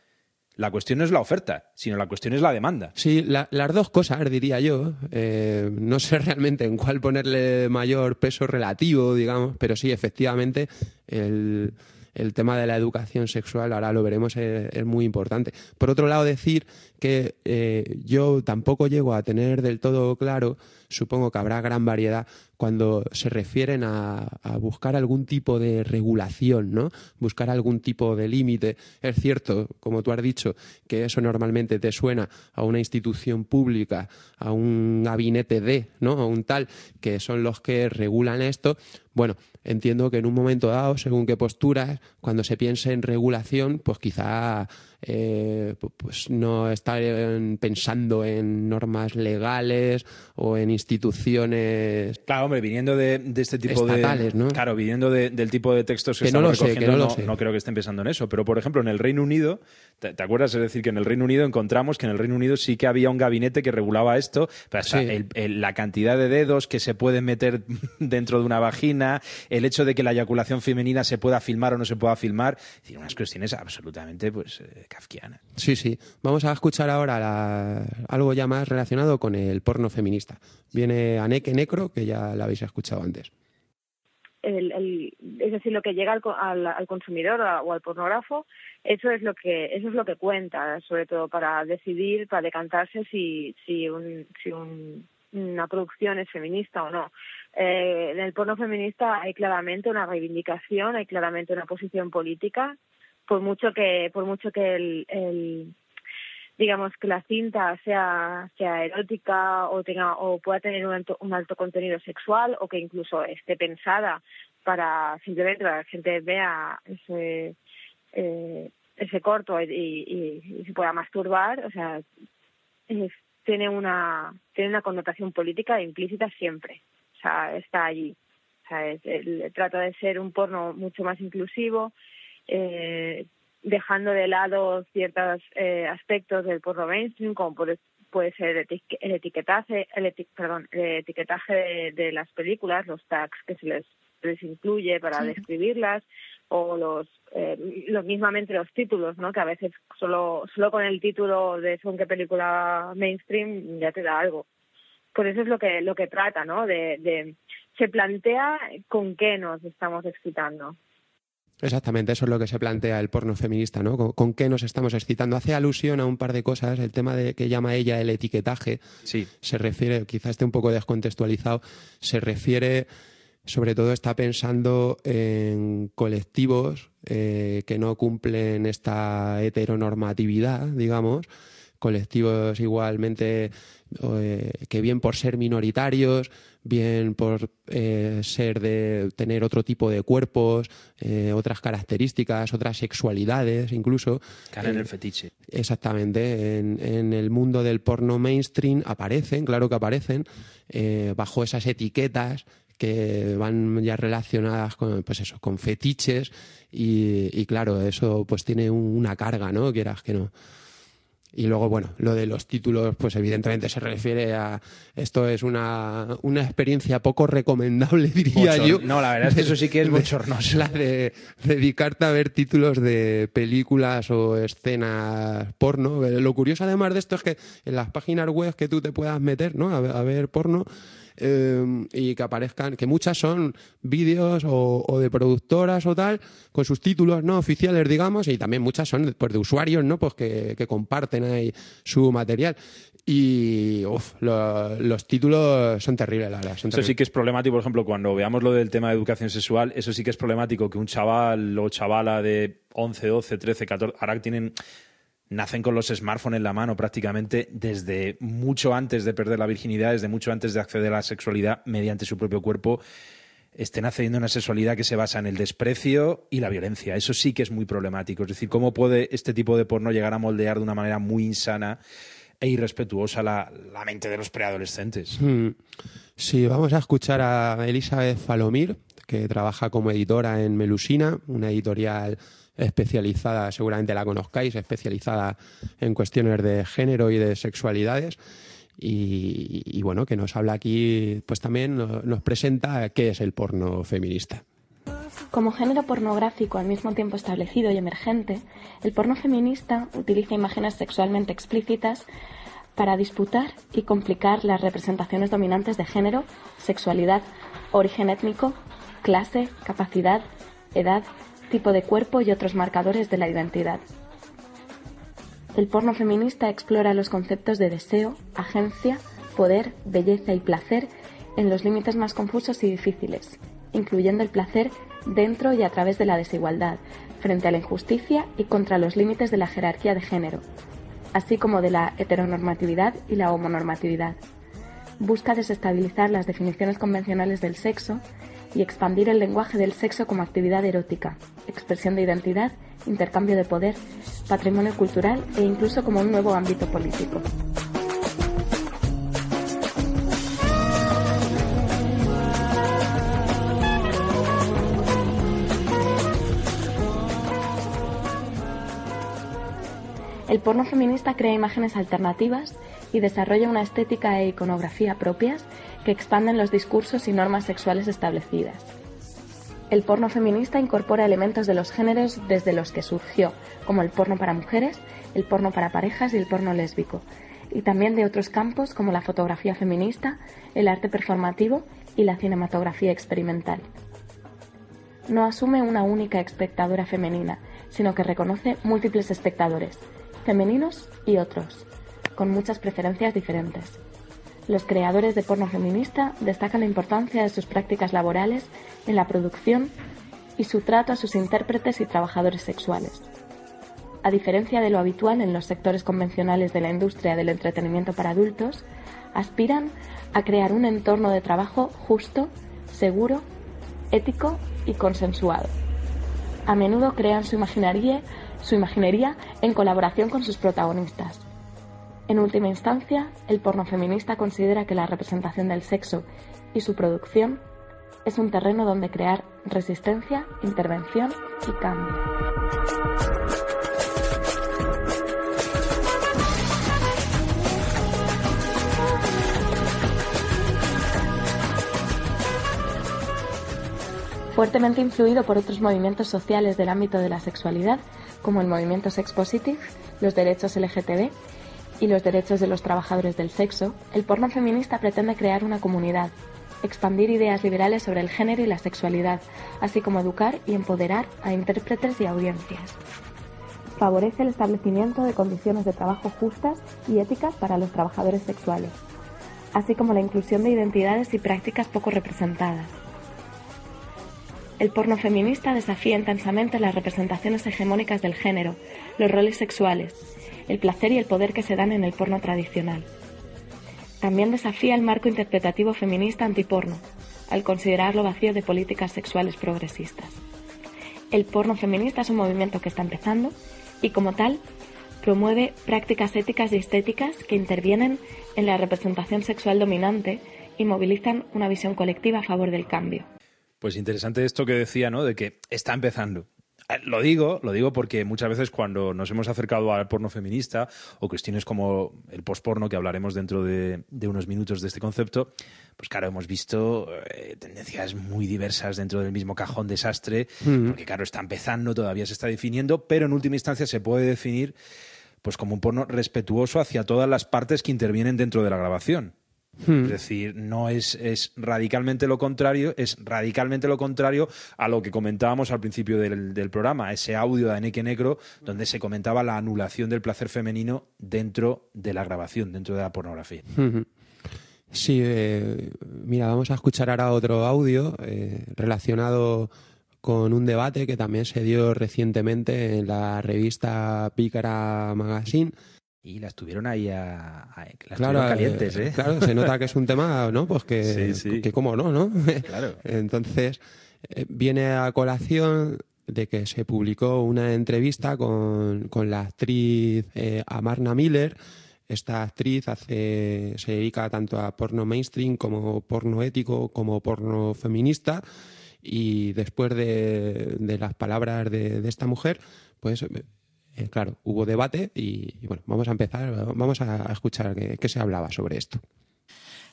La cuestión no es la oferta, sino la cuestión es la demanda. Sí, la- las dos cosas, diría yo. Eh, no sé realmente en cuál ponerle mayor peso relativo, digamos, pero sí, efectivamente, el, el tema de la educación sexual, ahora lo veremos, es, muy importante. Por otro lado, decir que eh, yo tampoco llego a tener del todo claro, supongo que habrá gran variedad cuando se refieren a, a buscar algún tipo de regulación, ¿no? Buscar algún tipo de límite. Es cierto, como tú has dicho, que eso normalmente te suena a una institución pública, a un gabinete de, ¿no? A un tal, que son los que regulan esto. Bueno, entiendo que en un momento dado, según qué posturas, cuando se piense en regulación, pues quizá eh, pu- pues no están pensando en normas legales o en instituciones Claro, hombre, viniendo de, de este tipo Estatales, de. ¿no? Claro, viniendo de- del tipo de textos que, Que no lo sé, que no lo sé. no creo que estén pensando en eso. Pero, por ejemplo, en el Reino Unido, ¿te, te acuerdas? Es decir, que en el Reino Unido encontramos que en el Reino Unido sí que había un gabinete que regulaba esto. Pero hasta Sí. el- el- la cantidad de dedos que se pueden meter dentro de una vagina, el hecho de que la eyaculación femenina se pueda filmar o no se pueda filmar. Es decir, unas cuestiones absolutamente pues, eh, kafkianas. Sí, sí. Vamos a escuchar ahora la- algo ya más relacionado con el porno feminista. Viene Aneke Necro, que ya la habéis escuchado antes. el, el- es decir lo que llega al, co- al, al consumidor a- o al pornógrafo eso es lo que eso es lo que cuenta sobre todo para decidir para decantarse si si un si un- una producción es feminista o no Eh, en el porno feminista hay claramente una reivindicación hay claramente una posición política por mucho que por mucho que el, el digamos que la cinta sea sea erótica o tenga o pueda tener un alto, un alto contenido sexual o que incluso esté pensada para simplemente para que la gente vea ese eh, ese corto y, se pueda masturbar o sea tiene una tiene una connotación política implícita siempre. O sea está allí. O sea es- el- trata de ser un porno mucho más inclusivo eh, dejando de lado ciertos eh, aspectos del porno mainstream, como puede, puede ser el, etique- el etiquetaje, el eti- perdón, el etiquetaje de, de las películas, los tags que se les, incluye para Sí. describirlas, o los, eh, los mismamente los títulos, ¿no? Que a veces solo, solo con el título de según qué película mainstream ya te da algo. Por eso es lo que, lo que trata, ¿no? De, de, se plantea con qué nos estamos excitando. Exactamente, eso es lo que se plantea el porno feminista, ¿no? ¿Con, con qué nos estamos excitando? Hace alusión a un par de cosas. El tema de que llama ella el etiquetaje sí. se refiere, quizás esté un poco descontextualizado, se refiere, sobre todo está pensando en colectivos eh, que no cumplen esta heteronormatividad, digamos, colectivos igualmente eh, que bien por ser minoritarios, bien por eh, ser de tener otro tipo de cuerpos, eh, otras características, otras sexualidades, incluso. En el fetiche. Exactamente. En, en, el mundo del porno mainstream aparecen, claro que aparecen, bajo esas etiquetas que van ya relacionadas con, pues eso, con fetiches y, y claro, eso pues tiene una carga, ¿no? Quieras que no. Y luego, bueno, lo de los títulos, pues evidentemente se refiere a. Esto es una, una experiencia poco recomendable, diría yo. No, la verdad es que eso sí que es bochornoso. La de dedicarte a ver títulos de películas o escenas porno. Lo curioso, además de esto, es que en las páginas web que tú te puedas meter, ¿no? a ver porno Em, y que aparezcan, que muchas son vídeos o, de productoras o tal, con sus títulos no oficiales, digamos, y también muchas son pues, de usuarios, ¿no? Pues que, comparten ahí su material. Y los títulos son terribles, la verdad. eso sí que es problemático, por ejemplo, cuando veamos lo del tema de educación sexual, eso sí que es problemático que un chaval o chavala de 11, 12, 13, 14, ahora tienen nacen con los smartphones en la mano prácticamente desde mucho antes de perder la virginidad, desde mucho antes de acceder a la sexualidad mediante su propio cuerpo, estén accediendo a una sexualidad que se basa en el desprecio y la violencia. Eso sí que es muy problemático. Es decir, cómo puede este tipo de porno llegar a moldear de una manera muy insana e irrespetuosa la, mente de los preadolescentes. Hmm. Sí, vamos a escuchar a Elizabeth Falomir, que trabaja como editora en Melusina, una editorial especializada, seguramente la conozcáis, especializada en cuestiones de género y de sexualidades. Y, bueno, que nos habla aquí, pues también nos, presenta qué es el porno feminista. Como género pornográfico al mismo tiempo establecido y emergente, el porno feminista utiliza imágenes sexualmente explícitas para disputar y complicar las representaciones dominantes de género, sexualidad, origen étnico, clase, capacidad, edad, tipo de cuerpo y otros marcadores de la identidad. El porno feminista explora los conceptos de deseo, agencia, poder, belleza y placer en los límites más confusos y difíciles, incluyendo el placer dentro y a través de la desigualdad, frente a la injusticia y contra los límites de la jerarquía de género, así como de la heteronormatividad y la homonormatividad. Busca desestabilizar las definiciones convencionales del sexo y expandir el lenguaje del sexo como actividad erótica, expresión de identidad, intercambio de poder, patrimonio cultural e incluso como un nuevo ámbito político. El porno feminista crea imágenes alternativas y desarrolla una estética e iconografía propias que expanden los discursos y normas sexuales establecidas. El porno feminista incorpora elementos de los géneros desde los que surgió, como el porno para mujeres, el porno para parejas y el porno lésbico, y también de otros campos como la fotografía feminista, el arte performativo y la cinematografía experimental. No asume una única espectadora femenina, sino que reconoce múltiples espectadores, femeninos y otros, con muchas preferencias diferentes. Los creadores de porno feminista destacan la importancia de sus prácticas laborales en la producción y su trato a sus intérpretes y trabajadores sexuales. A diferencia de lo habitual en los sectores convencionales de la industria del entretenimiento para adultos, aspiran a crear un entorno de trabajo justo, seguro, ético y consensuado. A menudo crean su su imaginería en colaboración con sus protagonistas en última instancia, el porno feminista considera que la representación del sexo y su producción es un terreno donde crear resistencia, intervención y cambio. Fuertemente influido por otros movimientos sociales del ámbito de la sexualidad, como el movimiento Sex Positive, los derechos LGTB y los derechos de los trabajadores del sexo, el porno feminista pretende crear una comunidad, expandir ideas liberales sobre el género y la sexualidad, así como educar y empoderar a intérpretes y audiencias. Favorece el establecimiento de condiciones de trabajo justas y éticas para los trabajadores sexuales, así como la inclusión de identidades y prácticas poco representadas. El porno feminista desafía intensamente las representaciones hegemónicas del género, los roles sexuales, el placer y el poder que se dan en el porno tradicional. También desafía el marco interpretativo feminista antiporno, al considerarlo vacío de políticas sexuales progresistas. El porno feminista es un movimiento que está empezando y como tal promueve prácticas éticas y estéticas que intervienen en la representación sexual dominante y movilizan una visión colectiva a favor del cambio. Pues interesante esto que decía, ¿no? De que está empezando. Eh, Lo digo, lo digo porque muchas veces cuando nos hemos acercado al porno feminista o cuestiones como el posporno, que hablaremos dentro de, de unos minutos de este concepto, pues claro, hemos visto eh, tendencias muy diversas dentro del mismo cajón desastre, Mm. porque claro, está empezando, todavía se está definiendo, pero en última instancia se puede definir pues como un porno respetuoso hacia todas las partes que intervienen dentro de la grabación. Hmm. Es decir, no es, es radicalmente lo contrario, es radicalmente lo contrario a lo que comentábamos al principio del, del programa, ese audio de Aneque Negro, donde se comentaba la anulación del placer femenino dentro de la grabación, dentro de la pornografía. Ujú. Sí, eh, mira, vamos a escuchar ahora otro audio eh, relacionado con un debate que también se dio recientemente en la revista Pícara Magazine. Y las tuvieron ahí a, a- las Claro, tuvieron calientes, eh, ¿eh? claro, se nota que es un tema, ¿no? Pues que, Sí, sí. que cómo no, ¿no? Claro. Entonces, eh, viene a colación de que se publicó una entrevista con, con la actriz eh, Amarna Miller. Esta actriz hace, se dedica tanto a porno mainstream como porno ético como porno feminista. Y después de, de las palabras de, de esta mujer, pues eh, claro, hubo debate y, bueno, vamos a empezar, vamos a escuchar qué, qué se hablaba sobre esto.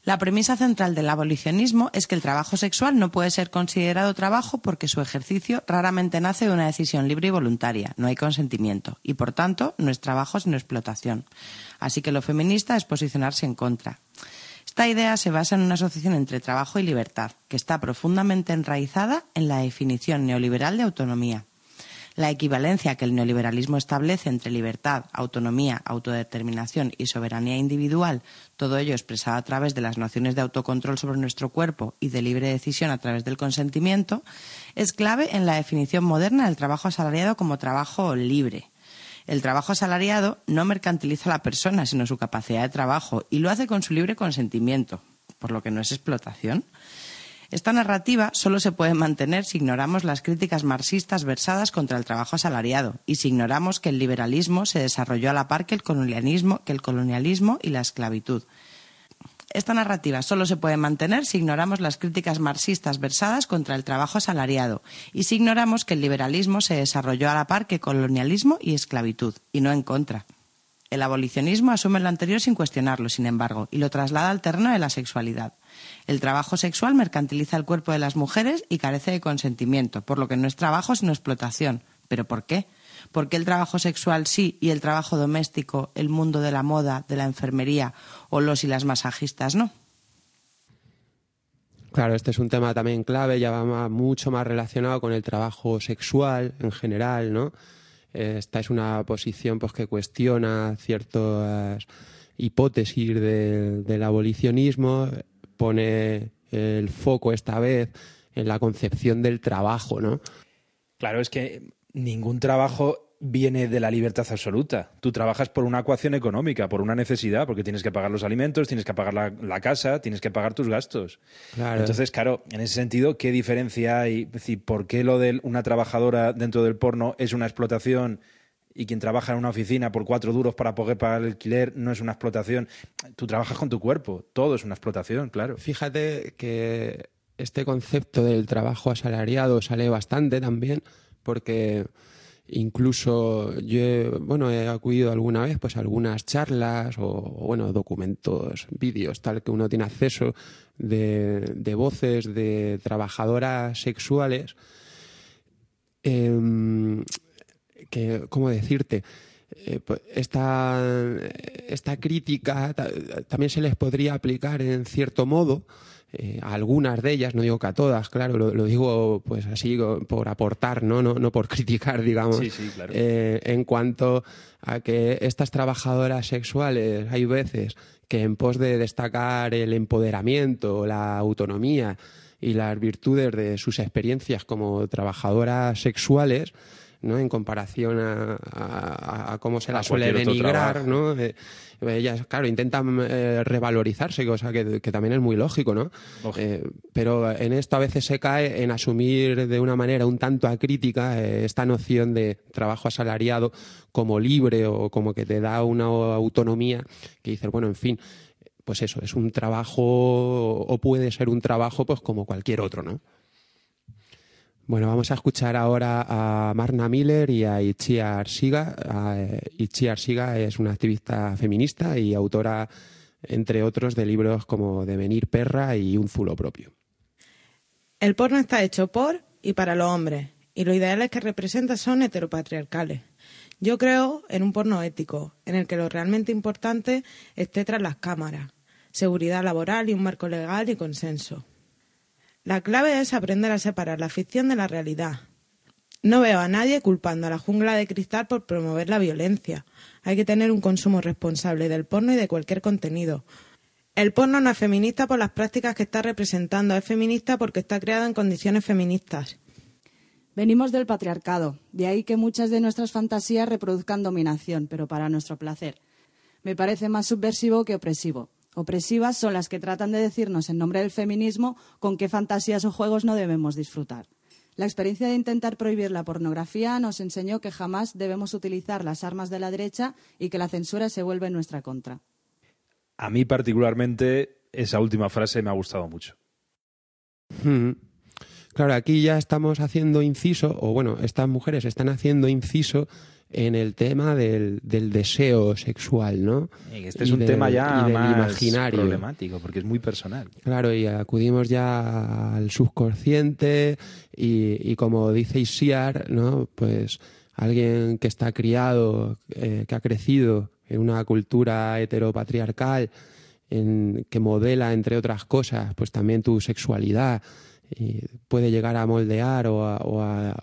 La premisa central del abolicionismo es que el trabajo sexual no puede ser considerado trabajo porque su ejercicio raramente nace de una decisión libre y voluntaria, no hay consentimiento, y por tanto no es trabajo sino explotación. Así que lo feminista es posicionarse en contra. Esta idea se basa en una asociación entre trabajo y libertad, que está profundamente enraizada en la definición neoliberal de autonomía. La equivalencia que el neoliberalismo establece entre libertad, autonomía, autodeterminación y soberanía individual, todo ello expresado a través de las nociones de autocontrol sobre nuestro cuerpo y de libre decisión a través del consentimiento, es clave en la definición moderna del trabajo asalariado como trabajo libre. El trabajo asalariado no mercantiliza a la persona, sino su capacidad de trabajo, y lo hace con su libre consentimiento, por lo que no es explotación. Esta narrativa solo se puede mantener si ignoramos las críticas marxistas versadas contra el trabajo asalariado y si ignoramos que el liberalismo se desarrolló a la par que el colonialismo, que el colonialismo y la esclavitud. Esta narrativa solo se puede mantener si ignoramos las críticas marxistas versadas contra el trabajo asalariado y si ignoramos que el liberalismo se desarrolló a la par que colonialismo y esclavitud, y no en contra. El abolicionismo asume lo anterior sin cuestionarlo, sin embargo, y lo traslada al terreno de la sexualidad. El trabajo sexual mercantiliza el cuerpo de las mujeres y carece de consentimiento, por lo que no es trabajo sino explotación. ¿Pero por qué? ¿Por qué el trabajo sexual sí y el trabajo doméstico, el mundo de la moda, de la enfermería o los y las masajistas no? Claro, este es un tema también clave, ya va mucho más relacionado con el trabajo sexual en general, ¿no? Eh, Esta es una posición pues, que cuestiona ciertas hipótesis de- del abolicionismo, pone el foco esta vez en la concepción del trabajo, ¿no? Claro, es que ningún trabajo viene de la libertad absoluta. Tú trabajas por una ecuación económica, por una necesidad, porque tienes que pagar los alimentos, tienes que pagar la, la casa, tienes que pagar tus gastos. Claro. Entonces, claro, en ese sentido, ¿qué diferencia hay? Es decir, ¿por qué lo de una trabajadora dentro del porno es una explotación y quien trabaja en una oficina por cuatro duros para poder pagar el alquiler no es una explotación? Tú trabajas con tu cuerpo, todo es una explotación, claro. Fíjate que este concepto del trabajo asalariado sale bastante también porque incluso yo he, bueno, he acudido alguna vez pues a algunas charlas o, bueno, documentos, vídeos, tal que uno tiene acceso de, de voces de trabajadoras sexuales em, que, ¿cómo decirte? Eh, pues esta, esta crítica ta- también se les podría aplicar en cierto modo eh, a algunas de ellas, no digo que a todas, claro, lo, lo digo pues así por aportar, no, no, no por criticar, digamos. Sí, sí, claro. Eh, en cuanto a que estas trabajadoras sexuales hay veces que en pos de destacar el empoderamiento, la autonomía y las virtudes de sus experiencias como trabajadoras sexuales, ¿no? En comparación a, cómo se la suele denigrar, ¿no? Eh, ellas, claro, intentan eh, revalorizarse, cosa que, también es muy lógico, ¿no? Eh, pero en esto a veces se cae en asumir de una manera un tanto acrítica esta noción de trabajo asalariado como libre o como que te da una autonomía que dices, bueno, en fin, pues eso, es un trabajo o puede ser un trabajo pues como cualquier otro, ¿no? Bueno, vamos a escuchar ahora a Marna Miller y a Ichia Arsiga. Ichia Arsiga es una activista feminista y autora, entre otros, de libros como Devenir perra y Un zulo propio. El porno está hecho por y para los hombres, y los ideales que representa son heteropatriarcales. Yo creo en un porno ético, en el que lo realmente importante esté tras las cámaras, seguridad laboral y un marco legal y consenso. La clave es aprender a separar la ficción de la realidad. No veo a nadie culpando a la jungla de cristal por promover la violencia. Hay que tener un consumo responsable del porno y de cualquier contenido. El porno no es feminista por las prácticas que está representando, es feminista porque está creado en condiciones feministas. Venimos del patriarcado, de ahí que muchas de nuestras fantasías reproduzcan dominación, pero para nuestro placer. Me parece más subversivo que opresivo. Opresivas son las que tratan de decirnos en nombre del feminismo con qué fantasías o juegos no debemos disfrutar. La experiencia de intentar prohibir la pornografía nos enseñó que jamás debemos utilizar las armas de la derecha y que la censura se vuelve en nuestra contra. A mí particularmente esa última frase me ha gustado mucho. Hmm. Claro, aquí ya estamos haciendo inciso, o bueno, estas mujeres están haciendo inciso en el tema del, deseo sexual, ¿no? este es un tema ya más imaginario. problemático, porque es muy personal. Claro, y acudimos ya al subconsciente y, como dice Isiar, ¿no? Pues alguien que está criado, eh, que ha crecido en una cultura heteropatriarcal, en, que modela, entre otras cosas, pues también tu sexualidad, y puede llegar a moldear o a,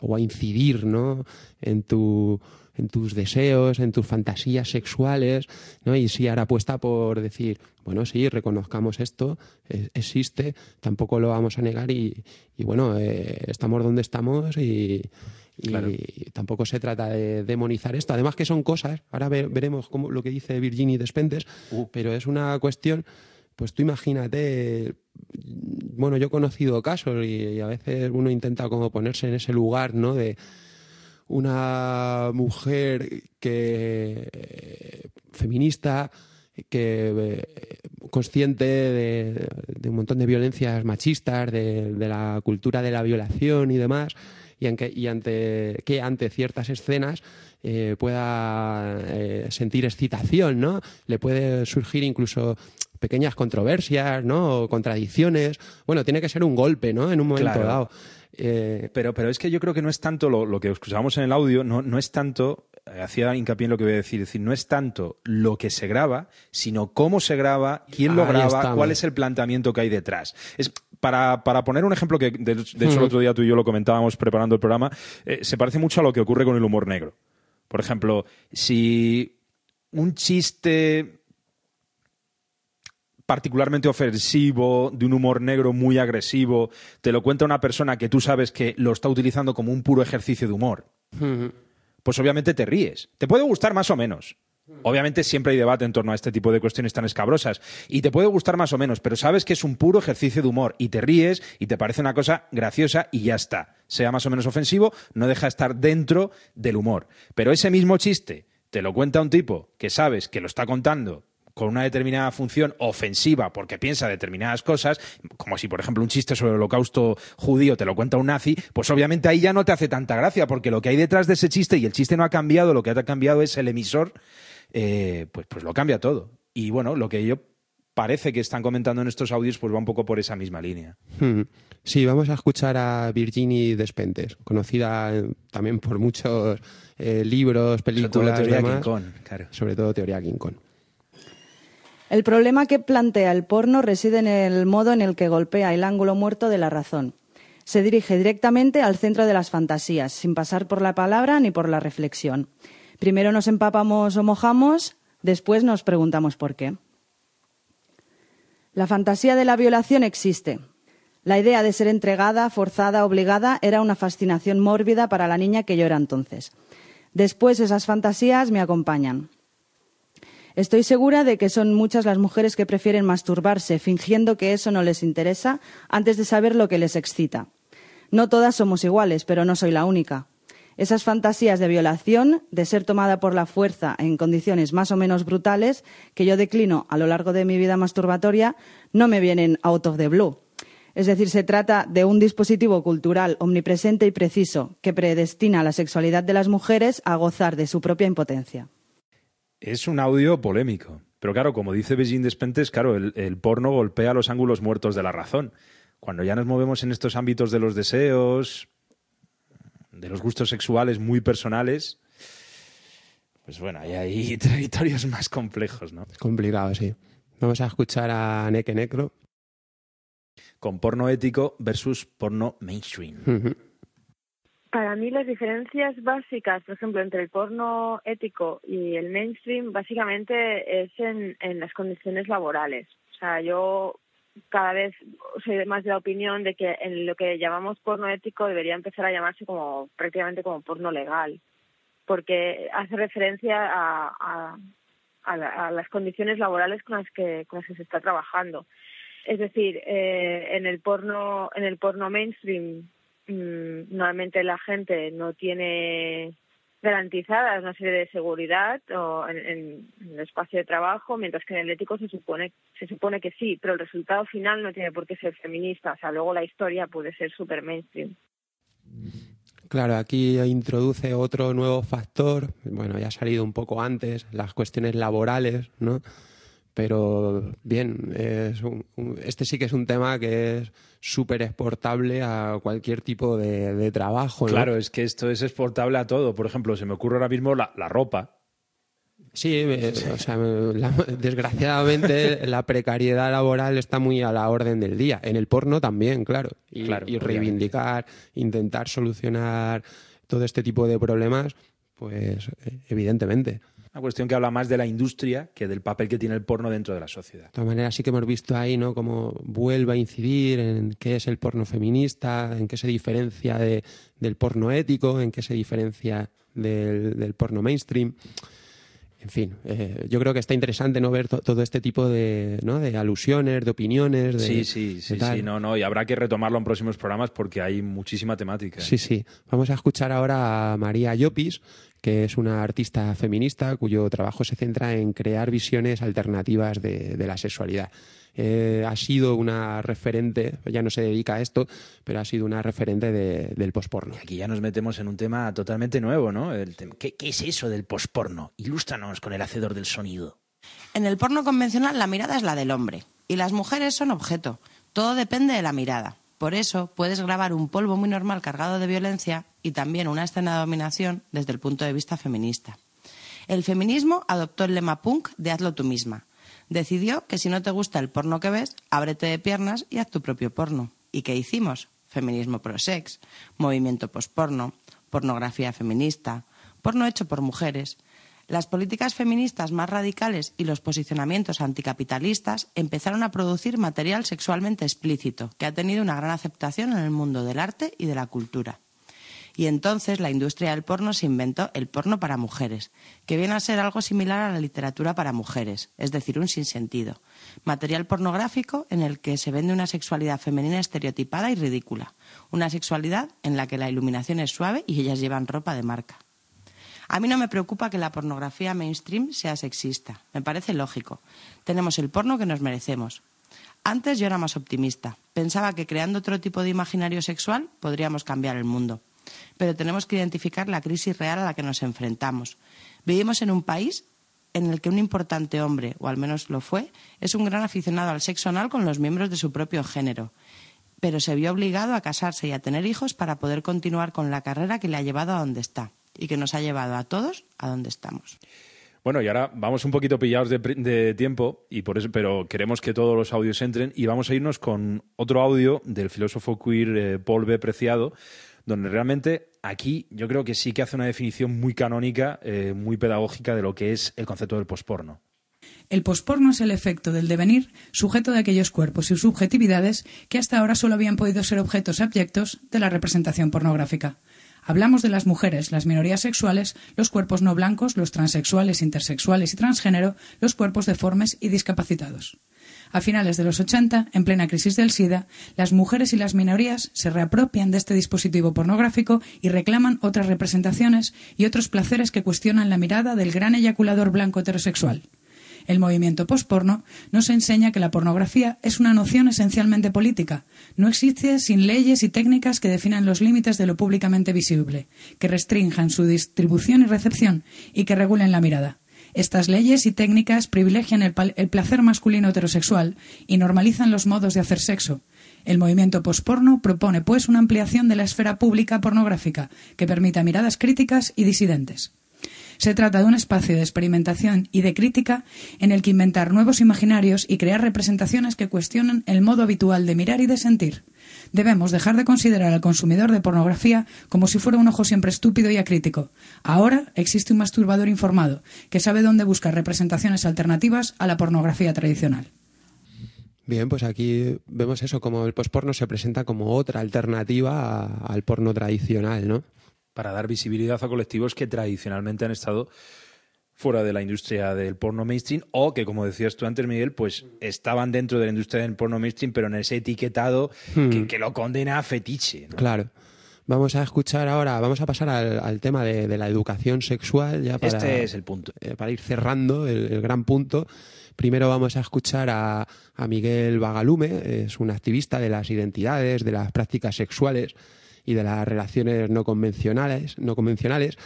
o a incidir, ¿no? En tu en tus deseos, en tus fantasías sexuales, ¿no? Y si ahora apuesta por decir, bueno, sí, reconozcamos esto, existe, tampoco lo vamos a negar y, bueno, eh, estamos donde estamos y, tampoco se trata de demonizar esto. Además que son cosas, ahora veremos cómo, lo que dice Virginie Despentes, uh. pero es una cuestión, pues tú imagínate, bueno, yo he conocido casos y, y, a veces uno intenta como ponerse en ese lugar, ¿no? De, una mujer que feminista que eh, consciente de, un montón de violencias machistas, de, la cultura de la violación y demás, y, y ante que ante ciertas escenas eh, pueda eh, sentir excitación, ¿no? Le puede surgir incluso pequeñas controversias, ¿no? O contradicciones. Bueno, tiene que ser un golpe, ¿no? En un momento dado. Eh, pero, pero es que yo creo que no es tanto lo, que escuchábamos en el audio, no, no es tanto, eh, hacía hincapié en lo que voy a decir, es decir, no es tanto lo que se graba, sino cómo se graba, quién lo graba, cuál es el planteamiento que hay detrás. Es, para, para poner un ejemplo que, de, hecho, el otro día tú y yo lo comentábamos preparando el programa, eh, se parece mucho a lo que ocurre con el humor negro. Por ejemplo, si un chiste particularmente ofensivo, de un humor negro muy agresivo, te lo cuenta una persona que tú sabes que lo está utilizando como un puro ejercicio de humor, pues obviamente te ríes. Te puede gustar más o menos. Obviamente siempre hay debate en torno a este tipo de cuestiones tan escabrosas y te puede gustar más o menos, pero sabes que es un puro ejercicio de humor y te ríes y te parece una cosa graciosa y ya está. Sea más o menos ofensivo, no deja de estar dentro del humor. Pero ese mismo chiste te lo cuenta un tipo que sabes que lo está contando con una determinada función ofensiva porque piensa determinadas cosas, como si por ejemplo un chiste sobre el holocausto judío te lo cuenta un nazi, pues obviamente ahí ya no te hace tanta gracia porque lo que hay detrás de ese chiste y el chiste no ha cambiado, lo que ha cambiado es el emisor, eh, pues, pues lo cambia todo. Y bueno, lo que yo parece que están comentando en estos audios pues va un poco por esa misma línea. Hmm. Sí, vamos a escuchar a Virginie Despentes, conocida eh, también por muchos eh, libros, películas, sobre todo teoría King Kong, sobre todo teoría King Kong. El problema que plantea el porno reside en el modo en el que golpea el ángulo muerto de la razón. Se dirige directamente al centro de las fantasías, sin pasar por la palabra ni por la reflexión. Primero nos empapamos o mojamos, después nos preguntamos por qué. La fantasía de la violación existe. La idea de ser entregada, forzada, obligada era una fascinación mórbida para la niña que yo era entonces. Después esas fantasías me acompañan. Estoy segura de que son muchas las mujeres que prefieren masturbarse fingiendo que eso no les interesa antes de saber lo que les excita. No todas somos iguales, pero no soy la única. Esas fantasías de violación, de ser tomada por la fuerza en condiciones más o menos brutales, que yo declino a lo largo de mi vida masturbatoria, no me vienen out of the blue. Es decir, se trata de un dispositivo cultural omnipresente y preciso que predestina la sexualidad de las mujeres a gozar de su propia impotencia. Es un audio polémico. Pero claro, como dice Beijing Despentes, claro, el, el, porno golpea los ángulos muertos de la razón. Cuando ya nos movemos en estos ámbitos de los deseos, de los gustos sexuales muy personales, pues bueno, hay ahí territorios más complejos, ¿no? Es complicado, sí. Vamos a escuchar a Neke Necro. Con porno ético versus porno mainstream. Uh -huh. Para mí las diferencias básicas, por ejemplo, entre el porno ético y el mainstream, básicamente es en, en las condiciones laborales. O sea, yo cada vez soy más de la opinión de que en lo que llamamos porno ético debería empezar a llamarse como prácticamente como porno legal, porque hace referencia a, a, la, a las condiciones laborales con las que con las que se está trabajando. Es decir, eh, en el porno en el porno mainstream mmm, normalmente la gente no tiene garantizada una serie de seguridad o en, en, el espacio de trabajo, mientras que en el ético se supone se supone que sí, pero el resultado final no tiene por qué ser feminista, o sea, luego la historia puede ser super mainstream. Claro, aquí introduce otro nuevo factor, bueno, ya ha salido un poco antes, las cuestiones laborales, ¿no? Pero bien, es un, un, este sí que es un tema que es súper exportable a cualquier tipo de, de trabajo. ¿no? Claro, es que esto es exportable a todo. Por ejemplo, se me ocurre ahora mismo la, la ropa. Sí, eh, o sea, la, desgraciadamente la precariedad laboral está muy a la orden del día. En el porno también, claro. Y, claro, y reivindicar, intentar solucionar todo este tipo de problemas, pues evidentemente. Una cuestión que habla más de la industria que del papel que tiene el porno dentro de la sociedad. De todas maneras, sí que hemos visto ahí, ¿no? Cómo vuelve a incidir en qué es el porno feminista, en qué se diferencia de, del porno ético, en qué se diferencia del, del porno mainstream. En fin, eh, yo creo que está interesante no ver to todo este tipo de, ¿no? de alusiones, de opiniones. De, sí, sí, sí, sí, no, no, y habrá que retomarlo en próximos programas porque hay muchísima temática. Sí, sí. Vamos a escuchar ahora a María Llopis, que es una artista feminista cuyo trabajo se centra en crear visiones alternativas de, de la sexualidad. Eh, ha sido una referente, ya no se dedica a esto, pero ha sido una referente de, del posporno. Y aquí ya nos metemos en un tema totalmente nuevo, ¿no? El ¿Qué, ¿Qué, es eso del posporno? Ilústranos con el hacedor del sonido. En el porno convencional la mirada es la del hombre y las mujeres son objeto. Todo depende de la mirada. Por eso puedes grabar un polvo muy normal cargado de violencia y también una escena de dominación desde el punto de vista feminista. El feminismo adoptó el lema punk de hazlo tú misma decidió que si no te gusta el porno que ves, ábrete de piernas y haz tu propio porno. ¿Y qué hicimos? Feminismo pro-sex, movimiento posporno, pornografía feminista, porno hecho por mujeres. Las políticas feministas más radicales y los posicionamientos anticapitalistas empezaron a producir material sexualmente explícito, que ha tenido una gran aceptación en el mundo del arte y de la cultura. Y entonces la industria del porno se inventó el porno para mujeres, que viene a ser algo similar a la literatura para mujeres, es decir, un sinsentido. Material pornográfico en el que se vende una sexualidad femenina estereotipada y ridícula. Una sexualidad en la que la iluminación es suave y ellas llevan ropa de marca. A mí no me preocupa que la pornografía mainstream sea sexista. Me parece lógico. Tenemos el porno que nos merecemos. Antes yo era más optimista. Pensaba que creando otro tipo de imaginario sexual podríamos cambiar el mundo pero tenemos que identificar la crisis real a la que nos enfrentamos. Vivimos en un país en el que un importante hombre, o al menos lo fue, es un gran aficionado al sexo anal con los miembros de su propio género, pero se vio obligado a casarse y a tener hijos para poder continuar con la carrera que le ha llevado a donde está y que nos ha llevado a todos a donde estamos. Bueno, y ahora vamos un poquito pillados de, de, tiempo, y por eso, pero queremos que todos los audios entren y vamos a irnos con otro audio del filósofo queer eh, Paul B. Preciado, donde realmente aquí yo creo que sí que hace una definición muy canónica, eh, muy pedagógica de lo que es el concepto del posporno. El posporno es el efecto del devenir sujeto de aquellos cuerpos y subjetividades que hasta ahora solo habían podido ser objetos abyectos de la representación pornográfica. Hablamos de las mujeres, las minorías sexuales, los cuerpos no blancos, los transexuales, intersexuales y transgénero, los cuerpos deformes y discapacitados. A finales de los 80, en plena crisis del SIDA, las mujeres y las minorías se reapropian de este dispositivo pornográfico y reclaman otras representaciones y otros placeres que cuestionan la mirada del gran eyaculador blanco heterosexual. El movimiento posporno nos enseña que la pornografía es una noción esencialmente política. No existe sin leyes y técnicas que definan los límites de lo públicamente visible, que restrinjan su distribución y recepción y que regulen la mirada. Estas leyes y técnicas privilegian el, placer masculino heterosexual y normalizan los modos de hacer sexo. El movimiento posporno propone, pues, una ampliación de la esfera pública pornográfica que permita miradas críticas y disidentes. Se trata de un espacio de experimentación y de crítica en el que inventar nuevos imaginarios y crear representaciones que cuestionan el modo habitual de mirar y de sentir. Debemos dejar de considerar al consumidor de pornografía como si fuera un ojo siempre estúpido y acrítico. Ahora existe un masturbador informado que sabe dónde buscar representaciones alternativas a la pornografía tradicional. Bien, pues aquí vemos eso, como el posporno se presenta como otra alternativa al porno tradicional, ¿no? Para dar visibilidad a colectivos que tradicionalmente han estado fuera de la industria del porno mainstream o que, como decías tú antes, Miguel, pues estaban dentro de la industria del porno mainstream, pero en ese etiquetado que, hmm. lo condena a fetiche. Claro. Vamos a escuchar ahora, vamos a pasar al, tema de, la educación sexual. Ya para, este es el punto. Eh, para ir cerrando el, gran punto. Primero vamos a escuchar a, a Miguel Bagalume, es un activista de las identidades, de las prácticas sexuales y de las relaciones no convencionales, no convencionales.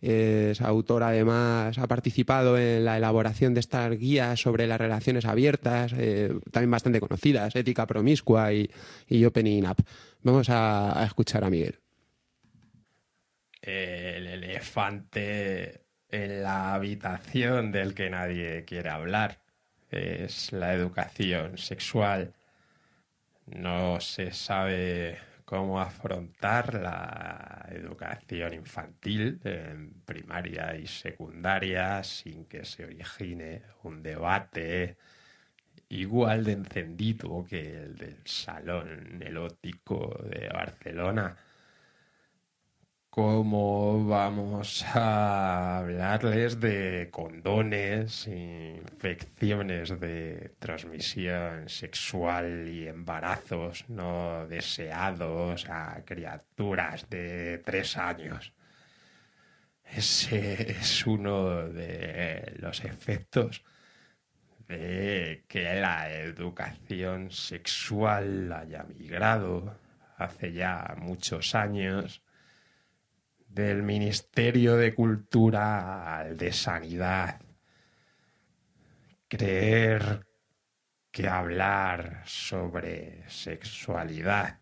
Es autor, además, ha participado en la elaboración de estas guías sobre las relaciones abiertas, eh, también bastante conocidas, Ética Promiscua y, Opening Up. Vamos a, escuchar a Miguel. El elefante en la habitación del que nadie quiere hablar es la educación sexual. No se sabe cómo afrontar la educación infantil en primaria y secundaria sin que se origine un debate igual de encendido que el del Salón Elótico de Barcelona cómo vamos a hablarles de condones, infecciones de transmisión sexual y embarazos no deseados a criaturas de tres años. Ese es uno de los efectos de que la educación sexual haya migrado hace ya muchos años del Ministerio de Cultura al de Sanidad. Creer que hablar sobre sexualidad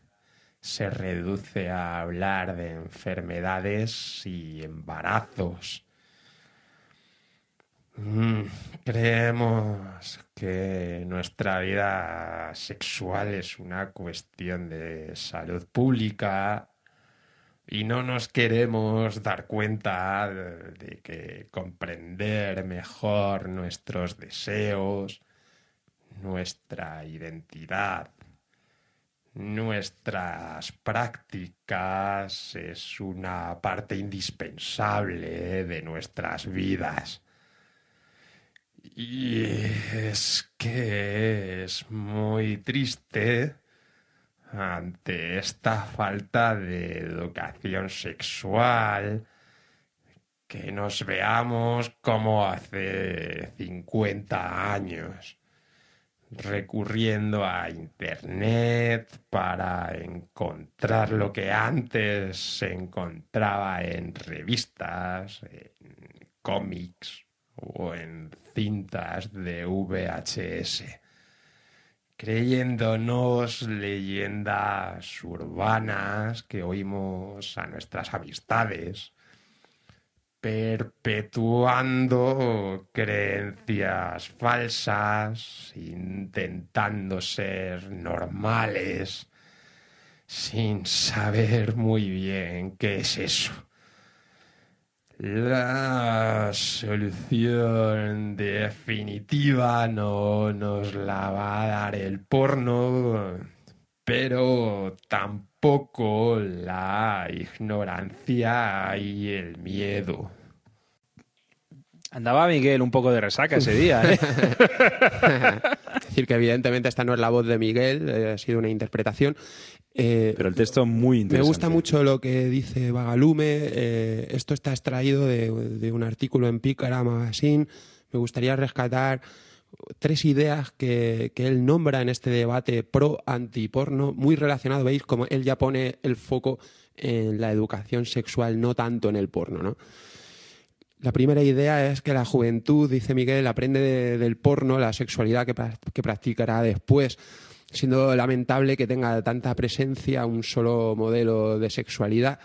se reduce a hablar de enfermedades y embarazos. Mm, creemos que nuestra vida sexual es una cuestión de salud pública y no nos queremos dar cuenta de que comprender mejor nuestros deseos, nuestra identidad, nuestras prácticas es una parte indispensable de nuestras vidas. Y es que es muy triste ante esta falta de educación sexual, que nos veamos como hace 50 años, recurriendo a Internet para encontrar lo que antes se encontraba en revistas, en cómics o en cintas de VHS creyéndonos leyendas urbanas que oímos a nuestras amistades, perpetuando creencias falsas, intentando ser normales, sin saber muy bien qué es eso. La solución definitiva no nos la va a dar el porno, pero tampoco la ignorancia y el miedo. Andaba Miguel un poco de resaca ese día, ¿eh? Es decir, que evidentemente esta no es la voz de Miguel, eh, ha sido una interpretación. Eh, Pero el texto muy Me interesante. gusta mucho lo que dice Vagalume. eh, esto está extraído de, de un artículo en Pícara Magazine. Me gustaría rescatar tres ideas que, que él nombra en este debate pro-antiporno, muy relacionado, veis, como él ya pone el foco en la educación sexual, no tanto en el porno, ¿no? La primera idea es que la juventud, dice Miguel, aprende de- del porno la sexualidad que, que practicará después, siendo lamentable que tenga tanta presencia un solo modelo de sexualidad.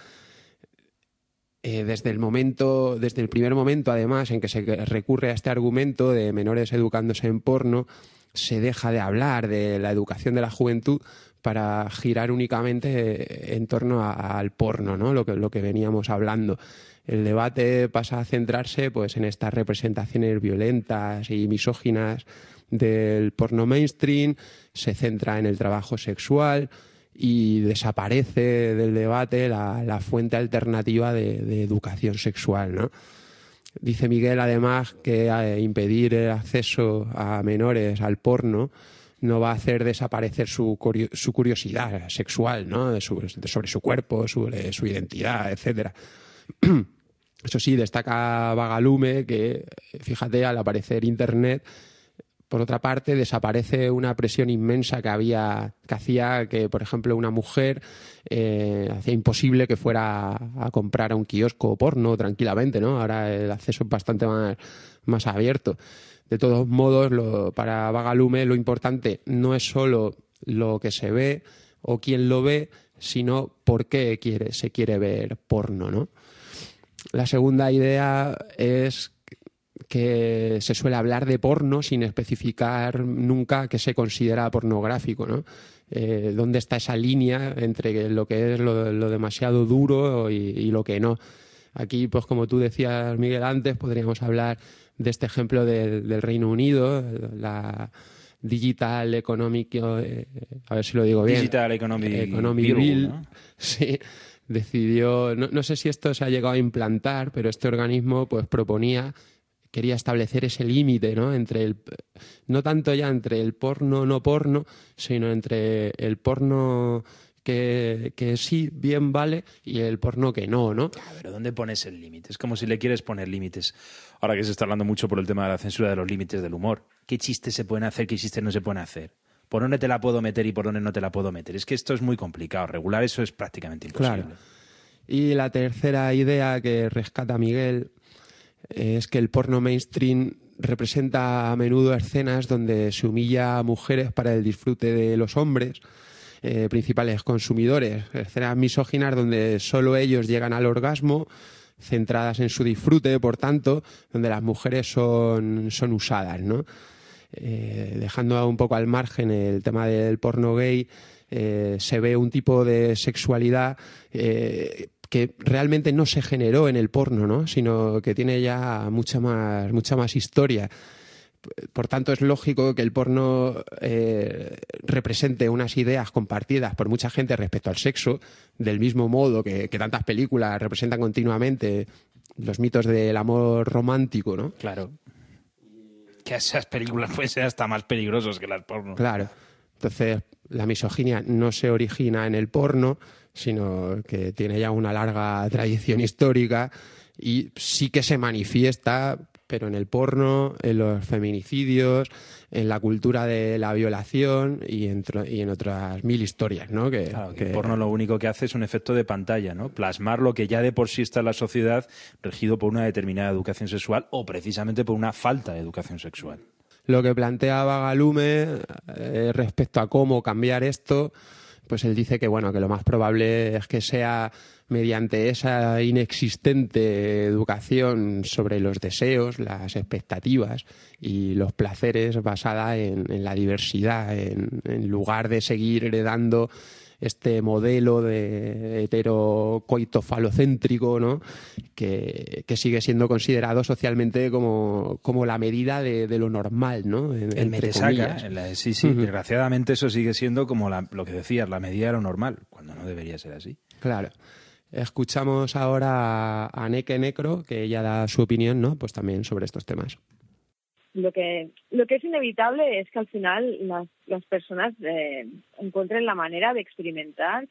Eh, desde el momento, desde el primer momento, además, en que se recurre a este argumento de menores educándose en porno, se deja de hablar de la educación de la juventud para girar únicamente en torno al porno, ¿no? Lo que, lo que veníamos hablando. El debate pasa a centrarse pues, en estas representaciones violentas y misóginas del porno mainstream, se centra en el trabajo sexual y desaparece del debate la, fuente alternativa de, educación sexual, ¿no? Dice Miguel, además, que eh, impedir el acceso a menores al porno no va a hacer desaparecer su, curio- su curiosidad sexual, ¿no? Sobre su cuerpo, sobre su identidad, etcétera. Eso sí, destaca Vagalume que, fíjate, al aparecer Internet, por otra parte, desaparece una presión inmensa que había, que hacía que, por ejemplo, una mujer eh, hacía imposible que fuera a comprar a un kiosco porno tranquilamente, ¿no? Ahora el acceso es bastante más, más abierto. De todos modos, lo- para Vagalume lo importante no es solo lo que se ve o quién lo ve, sino por qué quiere, se quiere ver porno, ¿no? La segunda idea es que se suele hablar de porno sin especificar nunca que se considera pornográfico, ¿no? Eh, ¿Dónde está esa línea entre lo que es lo, lo demasiado duro y, y lo que no? Aquí, pues como tú decías, Miguel, antes, podríamos hablar de este ejemplo del, del Reino Unido, la Digital Economic, eh, a ver si lo digo bien. Digital Economic Economic Bill, Bill, ¿no? sí, decidió, no, no sé si esto se ha llegado a implantar, pero este organismo pues proponía, quería establecer ese límite, ¿no? Entre el, no tanto ya entre el porno no porno, sino entre el porno que, que sí bien vale y el porno que no, ¿no? Pero ¿dónde pones el límite? Es como si le quieres poner límites. Ahora que se está hablando mucho por el tema de la censura de los límites del humor. ¿Qué chistes se pueden hacer, qué chistes no se pueden hacer? ¿Por dónde te la puedo meter y por dónde no te la puedo meter? Es que esto es muy complicado. Regular eso es prácticamente imposible. Claro. Y la tercera idea que rescata Miguel es que el porno mainstream representa a menudo escenas donde se humilla a mujeres para el disfrute de los hombres, eh, principales consumidores, escenas misóginas donde solo ellos llegan al orgasmo, centradas en su disfrute, por tanto, donde las mujeres son, son usadas, ¿no? Eh, dejando un poco al margen el tema del porno gay, eh, se ve un tipo de sexualidad que realmente no se generó en el porno, ¿no? sino que tiene ya mucha más, mucha más historia. Por tanto, es lógico que el porno eh, represente unas ideas compartidas por mucha gente respecto al sexo, del mismo modo que, que tantas películas representan continuamente los mitos del amor romántico, ¿no? Claro. Que esas películas pueden ser hasta más peligrosos que las porno. Claro. Entonces, la misoginia no se origina en el porno, sino que tiene ya una larga tradición histórica y sí que se manifiesta, pero en el porno, en los feminicidios, en la cultura de la violación y en, y en otras mil historias, ¿no? Que, Claro, que el porno lo único que hace es un efecto de pantalla, ¿no? Plasmar lo que ya de por sí está en la sociedad regido por una determinada educación sexual o precisamente por una falta de educación sexual. Lo que plantea Vagalume eh, respecto a cómo cambiar esto, pues él dice que bueno, que lo más probable es que sea mediante esa inexistente educación sobre los deseos, las expectativas y los placeres basada en, en la diversidad, en, en lugar de seguir heredando este modelo de heterocoitofalocéntrico, ¿no? Que, que sigue siendo considerado socialmente como, como la medida de, de lo normal, ¿no? En- metesaca, en la- sí, sí, desgraciadamente eso sigue siendo como la- lo que decías, la medida de lo normal, cuando no debería ser así. Claro. Escuchamos ahora a, a Neke Necro, que ella da su opinión, ¿no? Pues también sobre estos temas. Lo que lo que es inevitable es que al final las, las personas eh, encuentren la manera de experimentar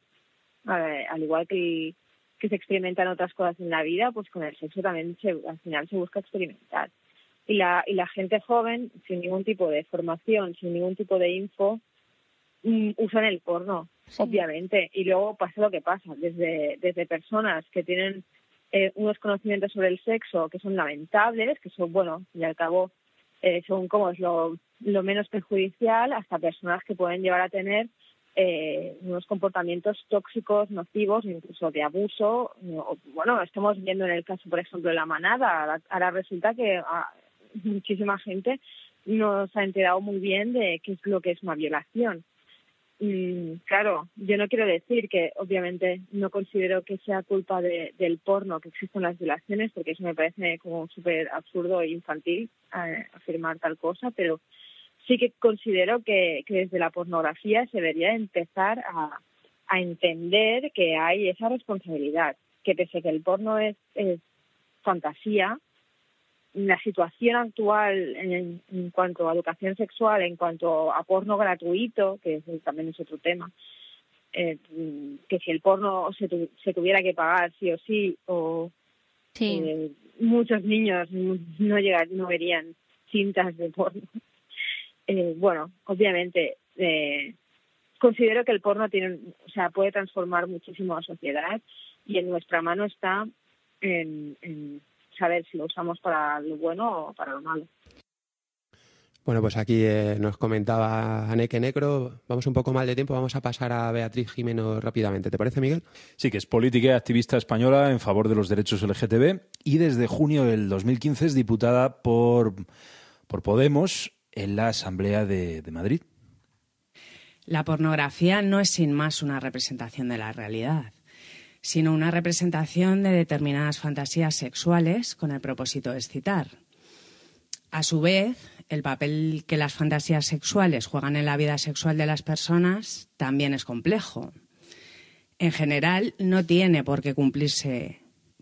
al igual que, que se experimentan otras cosas en la vida pues con el sexo también se, al final se busca experimentar. Y la y la gente joven sin ningún tipo de formación sin ningún tipo de info mm, usan el porno obviamente. Y luego pasa lo que pasa desde desde personas que tienen eh, unos conocimientos sobre el sexo que son lamentables que son bueno y al cabo eh, según cómo es lo, lo menos perjudicial, hasta personas que pueden llevar a tener eh, unos comportamientos tóxicos, nocivos, incluso de abuso. O, Bueno, estamos viendo en el caso, por ejemplo, de la manada. Ahora, resulta que ah, muchísima gente no se ha enterado muy bien de qué es lo que es una violación. Mm, claro, yo no quiero decir que obviamente no considero que sea culpa de- del porno que existen las violaciones, porque eso me parece como súper absurdo e infantil eh, afirmar tal cosa, pero sí que considero que, que desde la pornografía se debería empezar a, entender que hay esa responsabilidad, que pese a que el porno es fantasía, la situación actual en, en cuanto a educación sexual, en cuanto a porno gratuito, que es- también es otro tema, eh, que si el porno se, tu- se tuviera que pagar sí o sí, o eh, muchos niños no llegar, no verían cintas de porno. Eh, bueno, obviamente eh, considero que el porno tiene, o sea, puede transformar muchísimo a la sociedad y en nuestra mano está en, en saber si lo usamos para lo bueno o para lo malo. Bueno, pues aquí eh, nos comentaba Aneke Necro. Vamos un poco mal de tiempo, vamos a pasar a Beatriz Jimeno rápidamente. ¿Te parece, Miguel? Sí, que es política y activista española en favor de los derechos LGTB y desde junio del 2015 es diputada por, por Podemos en la Asamblea de, de Madrid. La pornografía no es sin más una representación de la realidad, sino una representación de determinadas fantasías sexuales con el propósito de excitar. A su vez, el papel que las fantasías sexuales juegan en la vida sexual de las personas también es complejo. En general, no tiene por qué cumplirse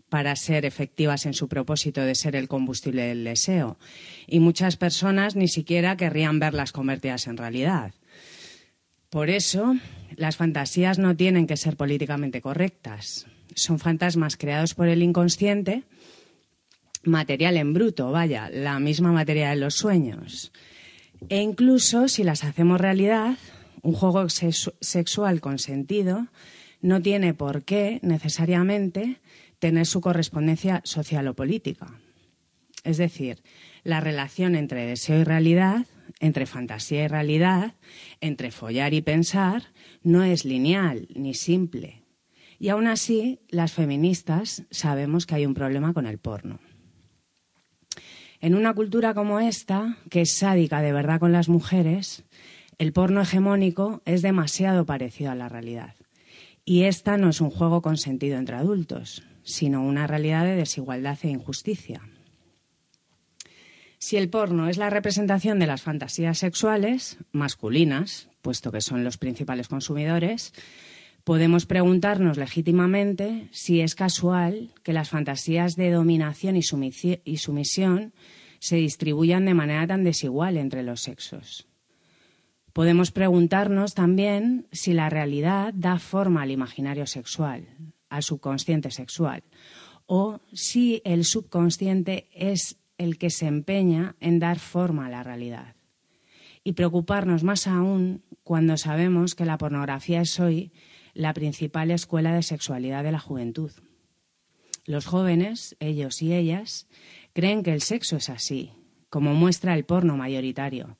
para ser efectivas en su propósito de ser el combustible del deseo, y muchas personas ni siquiera querrían verlas convertidas en realidad. Por eso, las fantasías no tienen que ser políticamente correctas. Son fantasmas creados por el inconsciente, material en bruto, vaya, la misma materia de los sueños. E incluso si las hacemos realidad, un juego sexu- sexual con sentido no tiene por qué necesariamente tener su correspondencia social o política. Es decir, la relación entre deseo y realidad, entre fantasía y realidad, entre follar y pensar, no es lineal ni simple. Y aún así, las feministas sabemos que hay un problema con el porno. En una cultura como esta, que es sádica de verdad con las mujeres, el porno hegemónico es demasiado parecido a la realidad. Y esta no es un juego consentido entre adultos, sino una realidad de desigualdad e injusticia. Si el porno es la representación de las fantasías sexuales masculinas, puesto que son los principales consumidores, podemos preguntarnos legítimamente si es casual que las fantasías de dominación y, sumisión se distribuyan de manera tan desigual entre los sexos. Podemos preguntarnos también si la realidad da forma al imaginario sexual, al subconsciente sexual, o si el subconsciente es el que se empeña en dar forma a la realidad. Y preocuparnos más aún cuando sabemos que la pornografía es hoy la principal escuela de sexualidad de la juventud. Los jóvenes, ellos y ellas, creen que el sexo es así, como muestra el porno mayoritario.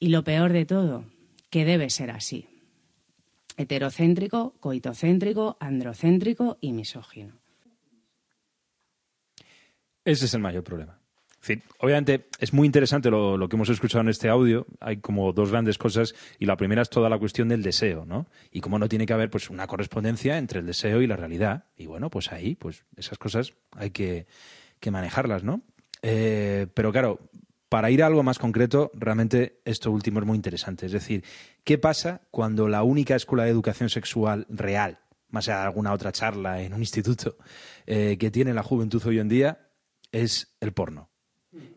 Y lo peor de todo, que debe ser así. Heterocéntrico, coitocéntrico, androcéntrico y misógino. Ese es el mayor problema. Obviamente es muy interesante lo, lo, que hemos escuchado en este audio. Hay como dos grandes cosas y la primera es toda la cuestión del deseo, ¿no? Y cómo no tiene que haber pues una correspondencia entre el deseo y la realidad. Y bueno, pues ahí, pues esas cosas hay que, que manejarlas, ¿no? Eh, pero claro, para ir a algo más concreto, realmente esto último es muy interesante. Es decir, ¿qué pasa cuando la única escuela de educación sexual real, más allá de alguna otra charla en un instituto, eh, que tiene la juventud hoy en día es el porno?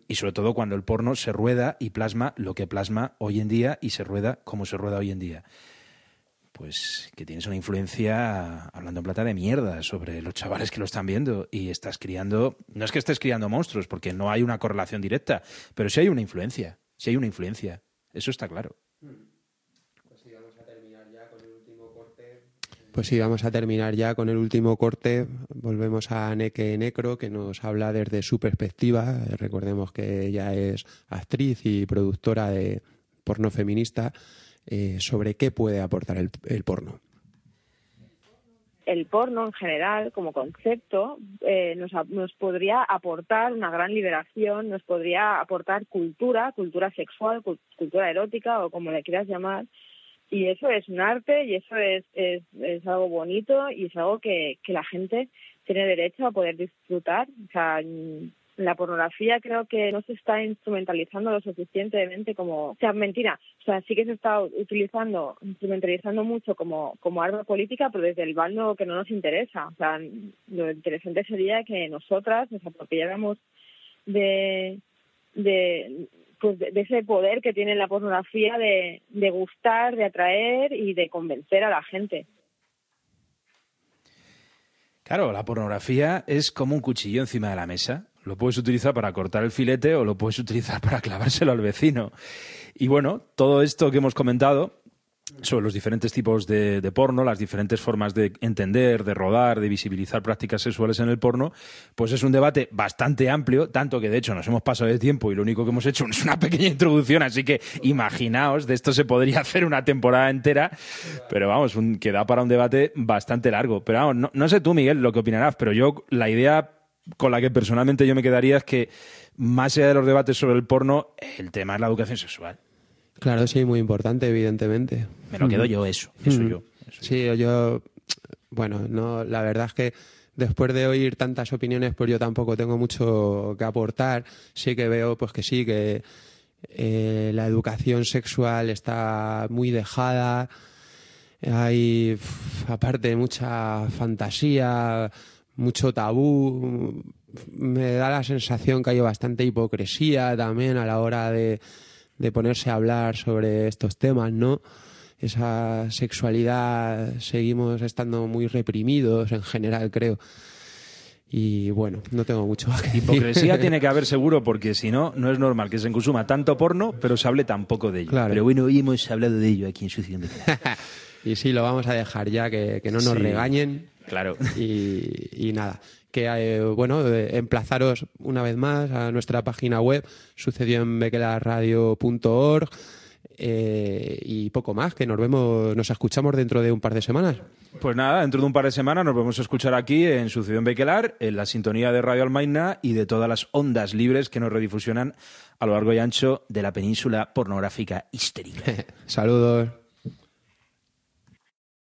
Y sobre todo cuando el porno se rueda y plasma lo que plasma hoy en día y se rueda como se rueda hoy en día. Pues que tienes una influencia, hablando en plata, de mierda sobre los chavales que lo están viendo y estás criando, no es que estés criando monstruos, porque no hay una correlación directa, pero sí hay una influencia, sí hay una influencia, eso está claro. Pues sí, vamos a terminar ya con el último corte. Volvemos a Neke Necro, que nos habla desde su perspectiva. Recordemos que ella es actriz y productora de porno feminista. Eh, sobre qué puede aportar el, porno. El porno en general, como concepto, eh, nos, nos podría aportar una gran liberación, nos podría aportar cultura, cultura sexual, cultura erótica o como le quieras llamar, y eso es un arte y eso es, es, es algo bonito y es algo que, que la gente tiene derecho a poder disfrutar. O sea, la pornografía creo que no se está instrumentalizando lo suficientemente como, o sea, mentira, o sea, sí que se está utilizando, instrumentalizando mucho como, como arma política, pero desde el bando que no nos interesa. O sea, lo interesante sería que nosotras nos apropiáramos de, de pues de, ese poder que tiene la pornografía de, de gustar, de atraer y de convencer a la gente. Claro, la pornografía es como un cuchillo encima de la mesa. Lo puedes utilizar para cortar el filete o lo puedes utilizar para clavárselo al vecino. Y bueno, todo esto que hemos comentado sobre los diferentes tipos de, porno, las diferentes formas de entender, de rodar, de visibilizar prácticas sexuales en el porno, pues es un debate bastante amplio, tanto que de hecho nos hemos pasado de tiempo y lo único que hemos hecho es una pequeña introducción, así que imaginaos, de esto se podría hacer una temporada entera, pero vamos, un, que da para un debate bastante largo. Pero vamos, no, no sé tú, Miguel, lo que opinarás, pero yo la idea con la que personalmente yo me quedaría es que, más allá de los debates sobre el porno, el tema es la educación sexual. Claro, sí, muy importante, evidentemente. Me lo quedo yo eso, eso yo. sí, yo, bueno, no, la verdad es que después de oír tantas opiniones, pues yo tampoco tengo mucho que aportar. Sí que veo, pues que sí, que eh, la educación sexual está muy dejada. Hay, aparte, mucha fantasía, mucho tabú. Me da la sensación que hay bastante hipocresía también a la hora de de ponerse a hablar sobre estos temas, ¿no? Esa sexualidad seguimos estando muy reprimidos en general, creo. Y bueno, no tengo mucho más que decir. Hipocresía tiene que haber seguro, porque si no, no es normal que se consuma tanto porno, pero se hable tan poco de ello. Pero bueno, hoy hemos hablado de ello aquí en Sucio de Y sí, lo vamos a dejar ya, que, no nos regañen. Claro. Y, y nada que, eh, bueno, eh, emplazaros una vez más a nuestra página web, sucedió en bequelarradio.org. Eh, y poco más, que nos vemos, nos escuchamos dentro de un par de semanas. Pues nada, dentro de un par de semanas nos vamos a escuchar aquí en Sucedió en Bequelar, en la sintonía de Radio Almaina y de todas las ondas libres que nos redifusionan a lo largo y ancho de la península pornográfica histérica. Saludos.